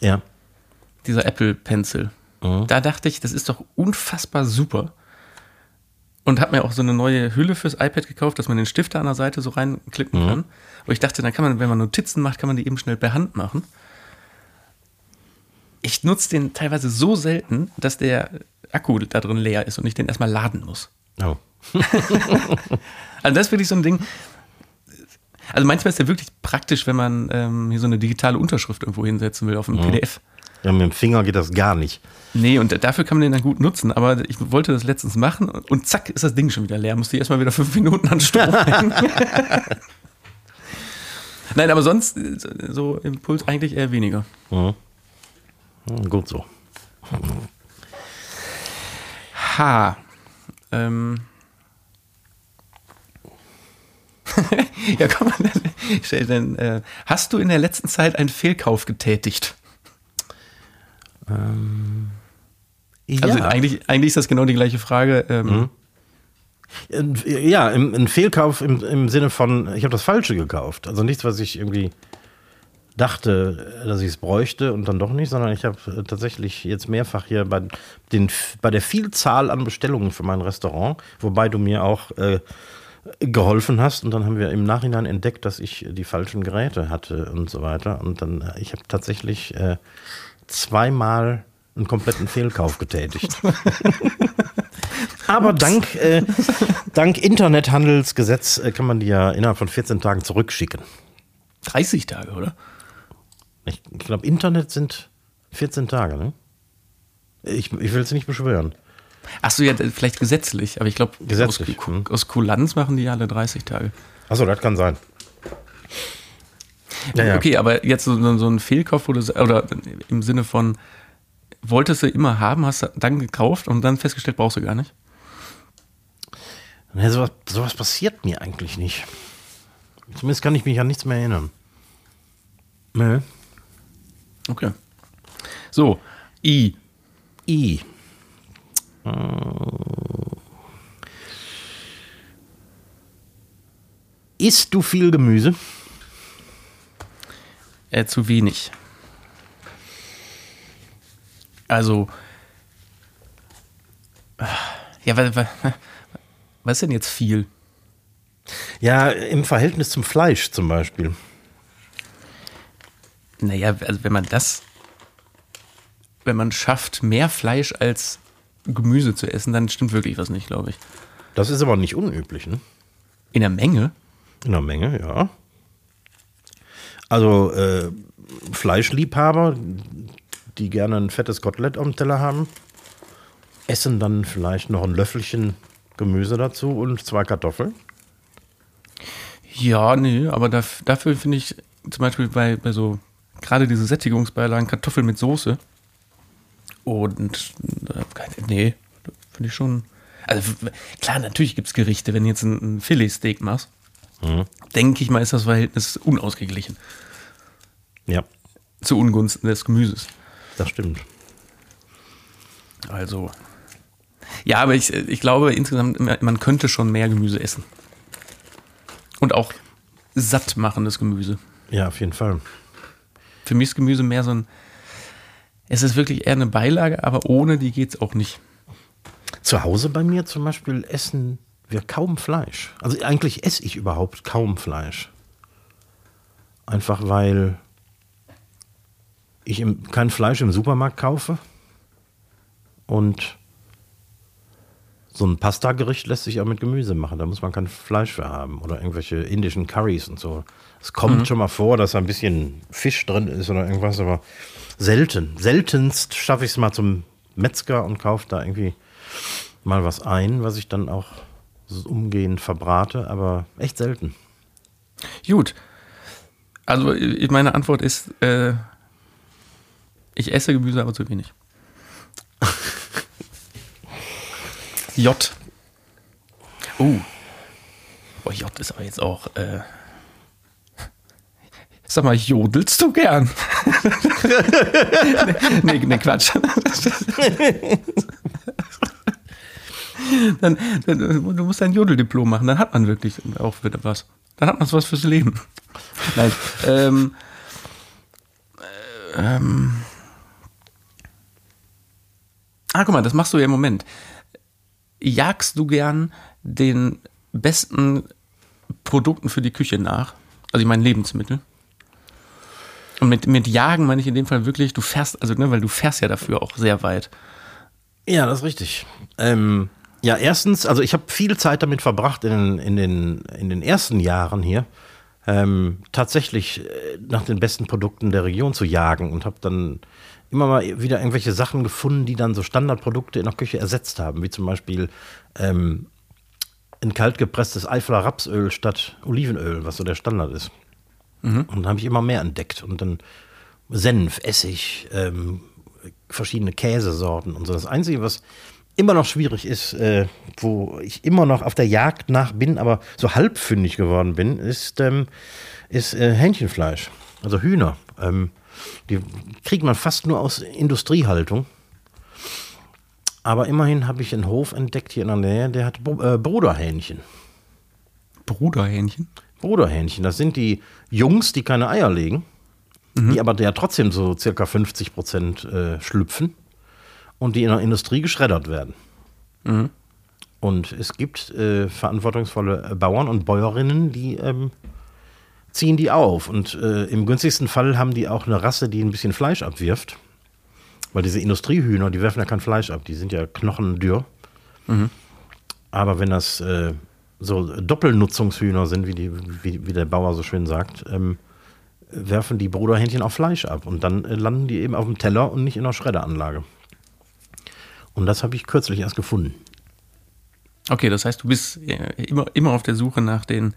Ja. Dieser Apple Pencil. Mhm. Da dachte ich, das ist doch unfassbar super. Und habe mir auch so eine neue Hülle fürs iPad gekauft, dass man den Stift da an der Seite so reinklippen kann. Wo ich dachte, dann kann man, wenn man Notizen macht, kann man die eben schnell per Hand machen. Ich nutze den teilweise so selten, dass der Akku da drin leer ist und ich den erstmal laden muss. Oh. Also das ist wirklich so ein Ding. Also manchmal ist der wirklich praktisch, wenn man ähm, hier so eine digitale Unterschrift irgendwo hinsetzen will auf einem PDF. Ja, mit dem Finger geht das gar nicht. Nee, und dafür kann man den dann gut nutzen. Aber ich wollte das letztens machen und zack, ist das Ding schon wieder leer. Musste ich erstmal wieder fünf Minuten an Strom hängen. Nein, aber sonst so Impuls eigentlich eher weniger. Mhm. Gut so. Ha. Ähm. ja, komm mal. Äh, hast du in der letzten Zeit einen Fehlkauf getätigt? Ja, Also eigentlich, eigentlich ist das genau die gleiche Frage. Ähm, Ein- ja ein Fehlkauf im, im Sinne von, ich habe das Falsche gekauft. Also nichts, was ich irgendwie dachte, dass ich es bräuchte und dann doch nicht, sondern ich habe äh, tatsächlich jetzt mehrfach hier bei, den, bei der Vielzahl an Bestellungen für mein Restaurant, wobei du mir auch äh, geholfen hast und dann haben wir im Nachhinein entdeckt, dass ich die falschen Geräte hatte und so weiter und dann, äh, ich habe tatsächlich äh, zweimal einen kompletten Fehlkauf getätigt. Aber dank, äh, dank Internethandelsgesetz äh, kann man die ja innerhalb von 14 Tagen zurückschicken. 30 Tage, oder? Ich, ich glaube, Internet sind 14 Tage, ne? Ich, ich will es nicht beschwören. Achso, ja, vielleicht gesetzlich, aber ich glaube, aus, hm. aus Kulanz machen die alle 30 Tage. Achso, das kann sein. Ja, ja. Okay, aber jetzt so, so ein Fehlkauf, wo du, oder im Sinne von, wolltest du immer haben, hast du dann gekauft und dann festgestellt, brauchst du gar nicht? Nee, sowas, sowas passiert mir eigentlich nicht. Zumindest kann ich mich an nichts mehr erinnern. Nö. Okay. So, I. I. Isst du viel Gemüse? Äh, zu wenig. Also, ja, was, was, was ist denn jetzt viel? Ja, im Verhältnis zum Fleisch zum Beispiel. Naja, also wenn man das, wenn man schafft, mehr Fleisch als Gemüse zu essen, dann stimmt wirklich was nicht, glaube ich. Das ist aber nicht unüblich, ne? In der Menge? In der Menge, ja. Also äh, Fleischliebhaber, die gerne ein fettes Kotelett am Teller haben, essen dann vielleicht noch ein Löffelchen Gemüse dazu und zwei Kartoffeln. Ja, nee, aber daf dafür finde ich zum Beispiel bei, bei so gerade diese Sättigungsbeilagen Kartoffeln mit Soße und äh, nee, finde ich schon. Also klar, natürlich gibt es Gerichte, wenn du jetzt ein, ein Filetsteak machst, denke ich mal, ist das Verhältnis unausgeglichen Ja, zu Ungunsten des Gemüses. das stimmt. Also. Ja, aber ich, ich glaube insgesamt, man könnte schon mehr Gemüse essen. Und auch satt machendes Gemüse. Ja, auf jeden Fall. Für mich ist Gemüse mehr so ein. Es ist wirklich eher eine Beilage, aber ohne die geht's auch nicht. Zu Hause bei mir zum Beispiel essen wir kaum Fleisch. Also eigentlich esse ich überhaupt kaum Fleisch. Einfach weil ich im, kein Fleisch im Supermarkt kaufe. Und so ein Pasta-Gericht lässt sich auch mit Gemüse machen. Da muss man kein Fleisch für haben. Oder irgendwelche indischen Currys und so. Es kommt schon mal vor, dass da ein bisschen Fisch drin ist oder irgendwas, aber selten. Seltenst schaffe ich es mal zum Metzger und kaufe da irgendwie mal was ein, was ich dann auch umgehend verbrate, aber echt selten. Gut. Also meine Antwort ist, äh, ich esse Gemüse, aber zu wenig. J. Oh. Boah, J ist aber jetzt auch. Äh, sag mal, jodelst du gern? nee, nee, Quatsch. dann, dann, du musst ein Jodeldiplom machen, dann hat man wirklich auch wieder was. Dann hat man was fürs Leben. Nein. Ähm, äh, ähm, ah, guck mal, das machst du ja im Moment. Jagst du gern den besten Produkten für die Küche nach? Also ich meine Lebensmittel. Und mit, mit Jagen meine ich in dem Fall wirklich, du fährst, also ne, weil du fährst ja dafür auch sehr weit. Ja, das ist richtig. Ähm, ja, erstens, also ich habe viel Zeit damit verbracht in, in, den, in den ersten Jahren hier, ähm, tatsächlich äh, nach den besten Produkten der Region zu jagen und habe dann immer mal wieder irgendwelche Sachen gefunden, die dann so Standardprodukte in der Küche ersetzt haben, wie zum Beispiel ähm, ein kaltgepresstes Eifeler Rapsöl statt Olivenöl, was so der Standard ist. Und dann habe ich immer mehr entdeckt und dann Senf, Essig, ähm, verschiedene Käsesorten und so. Das Einzige, was immer noch schwierig ist, äh, wo ich immer noch auf der Jagd nach bin, aber so halbfündig geworden bin, ist, ähm, ist äh, Hähnchenfleisch, also Hühner. Ähm, die kriegt man fast nur aus Industriehaltung. Aber immerhin habe ich einen Hof entdeckt hier in der Nähe, der hat äh, Bruderhähnchen. Bruderhähnchen. Bruderhähnchen, das sind die Jungs, die keine Eier legen, die aber ja trotzdem so circa 50 Prozent äh, schlüpfen und die in der Industrie geschreddert werden. Und es gibt äh, verantwortungsvolle äh, Bauern und Bäuerinnen, die ähm, ziehen die auf. Und äh, im günstigsten Fall haben die auch eine Rasse, die ein bisschen Fleisch abwirft. Weil diese Industriehühner, die werfen ja kein Fleisch ab, die sind ja knochendürr. Aber wenn das äh, so Doppelnutzungshühner sind, wie, die, wie, wie der Bauer so schön sagt, ähm, werfen die Bruderhähnchen auch Fleisch ab. Und dann äh, landen die eben auf dem Teller und nicht in der Schredderanlage. Und das habe ich kürzlich erst gefunden. Okay, das heißt, du bist äh, immer, immer auf der Suche nach den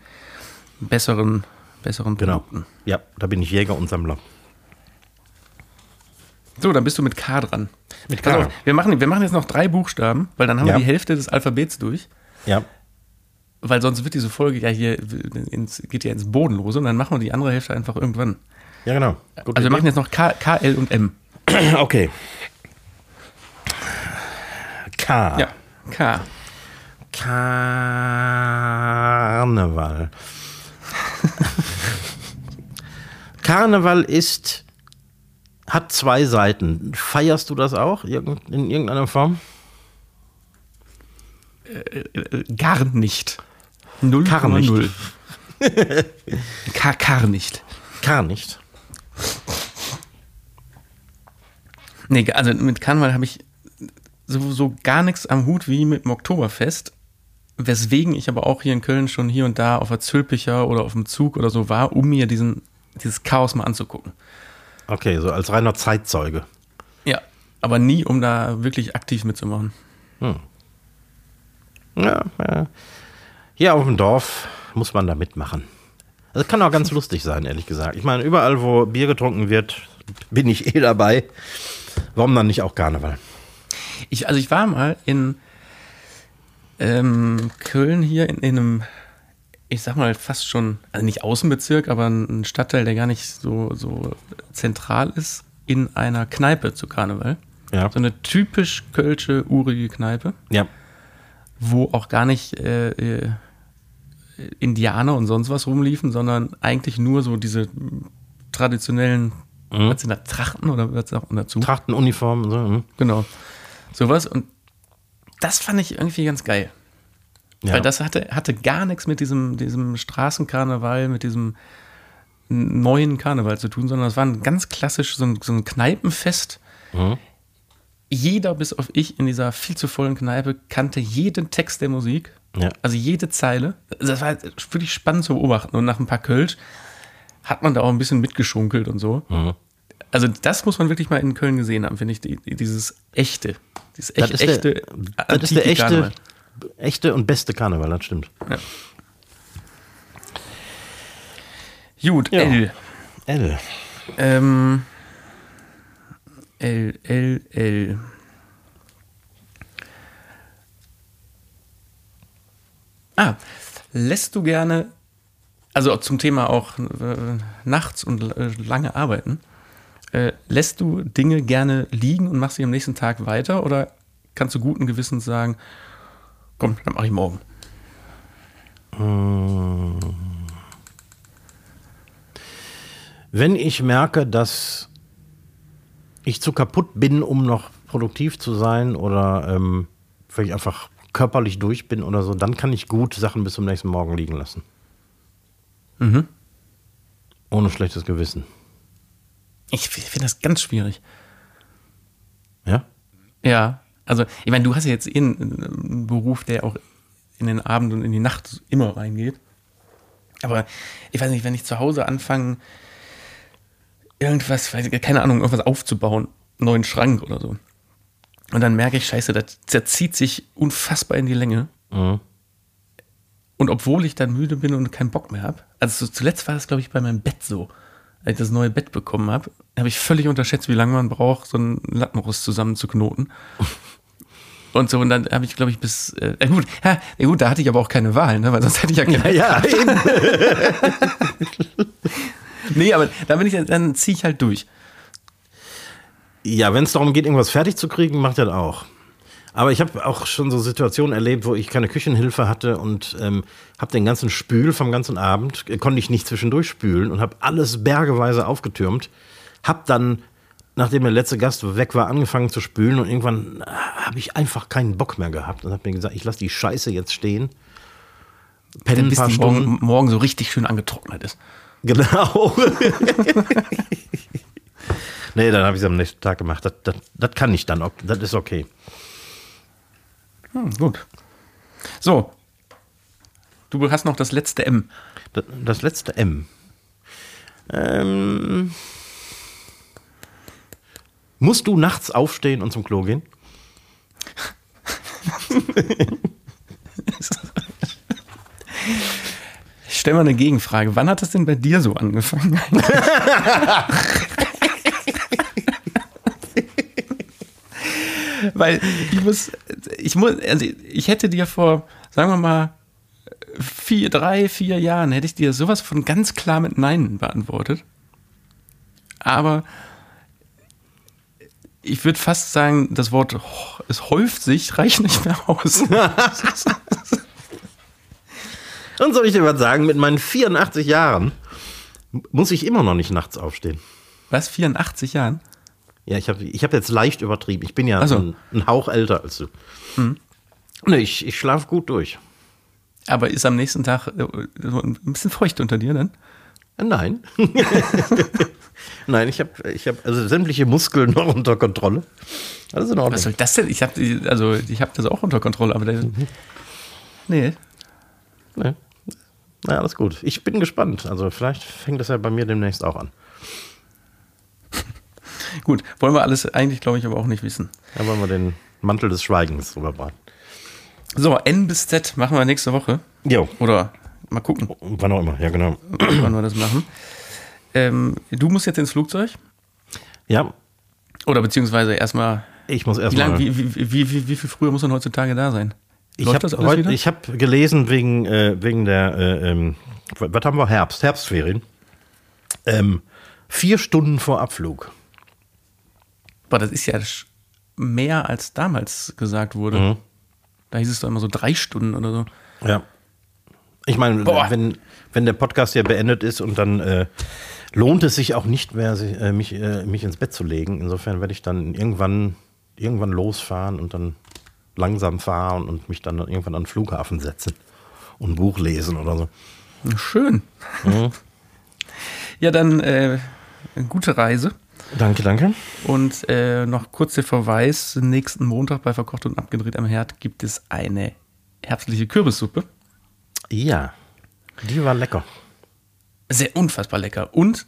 besseren, besseren Genau. Produkten. Ja, da bin ich Jäger und Sammler. So, dann bist du mit K dran. Mit K. auf, wir, machen, wir machen jetzt noch drei Buchstaben, weil dann haben Ja. wir die Hälfte des Alphabets durch. Ja. Weil sonst wird diese Folge ja hier ins, geht ja ins Bodenlose und dann machen wir die andere Hälfte einfach irgendwann. Ja, genau. Gute Also wir machen jetzt noch K, K, L und M. Okay. K. Ja, K. Karneval. Karneval ist, hat zwei Seiten. Feierst du das auch in irgendeiner Form? Äh, Gar nicht. Null Gar Komma nicht. null. Kar nicht. Gar nicht. Nee, also mit Karneval habe ich so, so gar nichts am Hut wie mit dem Oktoberfest. Weswegen ich aber auch hier in Köln schon hier und da auf der Zülpicher oder auf dem Zug oder so war, um mir diesen, dieses Chaos mal anzugucken. Okay, so als reiner Zeitzeuge. Ja. Aber nie, um da wirklich aktiv mitzumachen. Ja, ja. Hier auf dem Dorf muss man da mitmachen. Das kann auch ganz lustig sein, ehrlich gesagt. Ich meine, überall, wo Bier getrunken wird, bin ich eh dabei. Warum dann nicht auch Karneval? Ich, also ich war mal in ähm, Köln hier in, in einem, ich sag mal fast schon, also nicht Außenbezirk, aber ein Stadtteil, der gar nicht so, so zentral ist, in einer Kneipe zu Karneval. Ja. So eine typisch kölsche, urige Kneipe, Ja. wo auch gar nicht äh, äh, Indianer und sonst was rumliefen, sondern eigentlich nur so diese traditionellen, was sind da, Trachten oder was auch dazu? Trachtenuniform und so. hm. Genau. Sowas. Und das fand ich irgendwie ganz geil. Ja. Weil das hatte, hatte gar nichts mit diesem, diesem Straßenkarneval, mit diesem neuen Karneval zu tun, sondern es war ein ganz klassisch so ein, so ein Kneipenfest. Mhm. Jeder, bis auf ich, in dieser viel zu vollen Kneipe kannte jeden Text der Musik. Ja. Also jede Zeile. Das war wirklich spannend zu beobachten. Und nach ein paar Kölsch hat man da auch ein bisschen mitgeschunkelt und so. Mhm. Also das muss man wirklich mal in Köln gesehen haben, finde ich, die, dieses echte. Dieses Das echt, ist, echte, der, das ist der echte, Karneval. echte und beste Karneval, das stimmt. Ja. Gut, Ja. L. L. Ähm, L, L, L. Ah, lässt du gerne, also zum Thema auch äh, nachts und äh, lange arbeiten, äh, lässt du Dinge gerne liegen und machst sie am nächsten Tag weiter oder kannst du guten Gewissens sagen, komm, dann mache ich morgen? Wenn ich merke, dass ich zu kaputt bin, um noch produktiv zu sein oder ähm, ich einfach körperlich durch bin oder so, dann kann ich gut Sachen bis zum nächsten Morgen liegen lassen. Mhm. Ohne schlechtes Gewissen. Ich finde das ganz schwierig. Ja? Ja, also ich meine, du hast ja jetzt eh einen, Beruf, der auch in den Abend und in die Nacht immer reingeht. Aber ich weiß nicht, wenn ich zu Hause anfange, irgendwas, keine Ahnung, irgendwas aufzubauen, einen neuen Schrank oder so. Und dann merke ich, scheiße, das zerzieht sich unfassbar in die Länge. Mhm. Und obwohl ich dann müde bin und keinen Bock mehr habe, also so zuletzt war das, glaube ich, bei meinem Bett so, als ich das neue Bett bekommen habe, habe ich völlig unterschätzt, wie lange man braucht, so einen Lattenrost zusammenzuknoten. Und so, und dann habe ich, glaube ich, bis, äh, gut, ja, ja, gut, da hatte ich aber auch keine Wahl, ne, weil sonst hätte ich ja keine, Ja, eben. nee, aber da bin ich, dann ziehe ich halt durch. Ja, wenn es darum geht, irgendwas fertig zu kriegen, macht er das auch. Aber ich habe auch schon so Situationen erlebt, wo ich keine Küchenhilfe hatte und ähm, habe den ganzen Spül vom ganzen Abend, äh, konnte ich nicht zwischendurch spülen und habe alles bergeweise aufgetürmt. Hab dann, nachdem der letzte Gast weg war, angefangen zu spülen und irgendwann äh, habe ich einfach keinen Bock mehr gehabt und habe mir gesagt, ich lasse die Scheiße jetzt stehen. Penne ein Bis paar die morgen, morgen so richtig schön angetrocknet ist. Genau. nee, dann habe ich es am nächsten Tag gemacht. Das, das, das kann ich dann. Das ist okay. Hm, gut. So. Du hast noch das letzte M. Das, das letzte M. Ähm, musst du nachts aufstehen und zum Klo gehen? Ich stelle mal eine Gegenfrage. Wann hat das denn bei dir so angefangen? Weil ich muss, ich muss, also ich hätte dir vor, sagen wir mal, vier, drei, vier Jahren hätte ich dir sowas von ganz klar mit Nein beantwortet. Aber ich würde fast sagen, das Wort "ho- es häuft sich reicht nicht mehr aus. Und soll ich dir was sagen? Mit meinen 84 Jahren muss ich immer noch nicht nachts aufstehen. Was, 84 Jahren? Ja, ich habe ich hab jetzt leicht übertrieben. Ich bin ja so. ein, ein Hauch älter als du. Nee, ich, ich schlafe gut durch. Aber ist am nächsten Tag äh, so ein bisschen feucht unter dir dann? Äh, Nein. Nein, ich habe ich hab also sämtliche Muskeln noch unter Kontrolle. Alles in Ordnung. Was soll das denn? Ich habe also ich habe das auch unter Kontrolle, aber der, nee. Nee. Na, alles gut. Ich bin gespannt. Also vielleicht fängt das ja bei mir demnächst auch an. Gut, wollen wir alles eigentlich, glaube ich, aber auch nicht wissen. Da wollen wir den Mantel des Schweigens drüber braten. So, N bis Z machen wir nächste Woche. Jo, Oder mal gucken, wann auch immer. Ja, genau. wann wir das machen. Ähm, du musst jetzt ins Flugzeug. Ja, Oder beziehungsweise erstmal. ich muss erstmal. wie, wie, wie, wie, wie viel früher muss man heutzutage da sein? Ich habe wieder? hab gelesen wegen, äh, wegen der, äh, ähm, was haben wir? Herbst, Herbstferien. Ähm, vier Stunden vor Abflug. Aber das ist ja mehr als damals gesagt wurde. Mhm. Da hieß es doch immer so drei Stunden oder so. Ja. Ich meine, Boah. wenn, wenn der Podcast ja beendet ist und dann äh, lohnt es sich auch nicht mehr, si- äh, mich, äh, mich ins Bett zu legen. Insofern werde ich dann irgendwann, irgendwann losfahren und dann langsam fahren und mich dann irgendwann an den Flughafen setzen und ein Buch lesen oder so. Schön. Ja, dann äh, gute Reise. Danke, danke. Und äh, noch kurz der Verweis: nächsten Montag bei Verkocht und Abgedreht am Herd gibt es eine herbstliche Kürbissuppe. Ja, die war lecker. Sehr unfassbar lecker. Und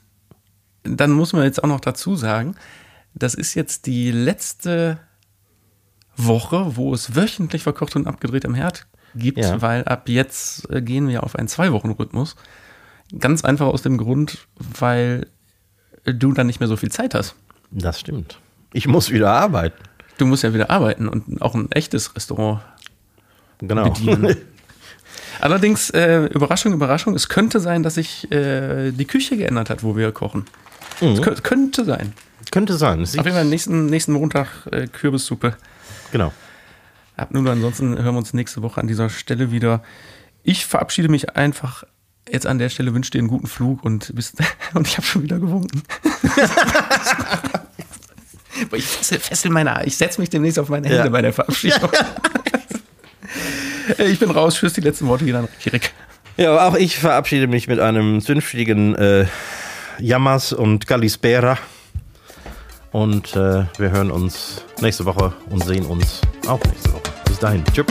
dann muss man jetzt auch noch dazu sagen, das ist jetzt die letzte Woche, wo es wöchentlich verkocht und abgedreht am Herd gibt, Ja. weil ab jetzt äh, gehen wir auf einen Zwei-Wochen-Rhythmus. Ganz einfach aus dem Grund, weil du dann nicht mehr so viel Zeit hast. Das stimmt. Ich muss wieder arbeiten. Du musst ja wieder arbeiten und auch ein echtes Restaurant Genau. bedienen. Allerdings, äh, Überraschung, Überraschung, es könnte sein, dass sich äh, die Küche geändert hat, wo wir kochen. Es kö könnte sein. Könnte sein. Es Auf jeden Fall nächsten, nächsten Montag äh, Kürbissuppe. Genau. Ab nun, ansonsten hören wir uns nächste Woche an dieser Stelle wieder. Ich verabschiede mich einfach jetzt an der Stelle, wünsche dir einen guten Flug und bis und ich habe schon wieder gewunken. Ich fessel, fessel meine, ich setze mich demnächst auf meine Hände Ja. bei der Verabschiedung. ich bin raus, tschüss, die letzten Worte gehen an Kirik. Ja, aber auch ich verabschiede mich mit einem zünftigen äh, Yamas und Kalispera. Und äh, wir hören uns nächste Woche und sehen uns auch nächste Woche. Bis dahin. Tschüss.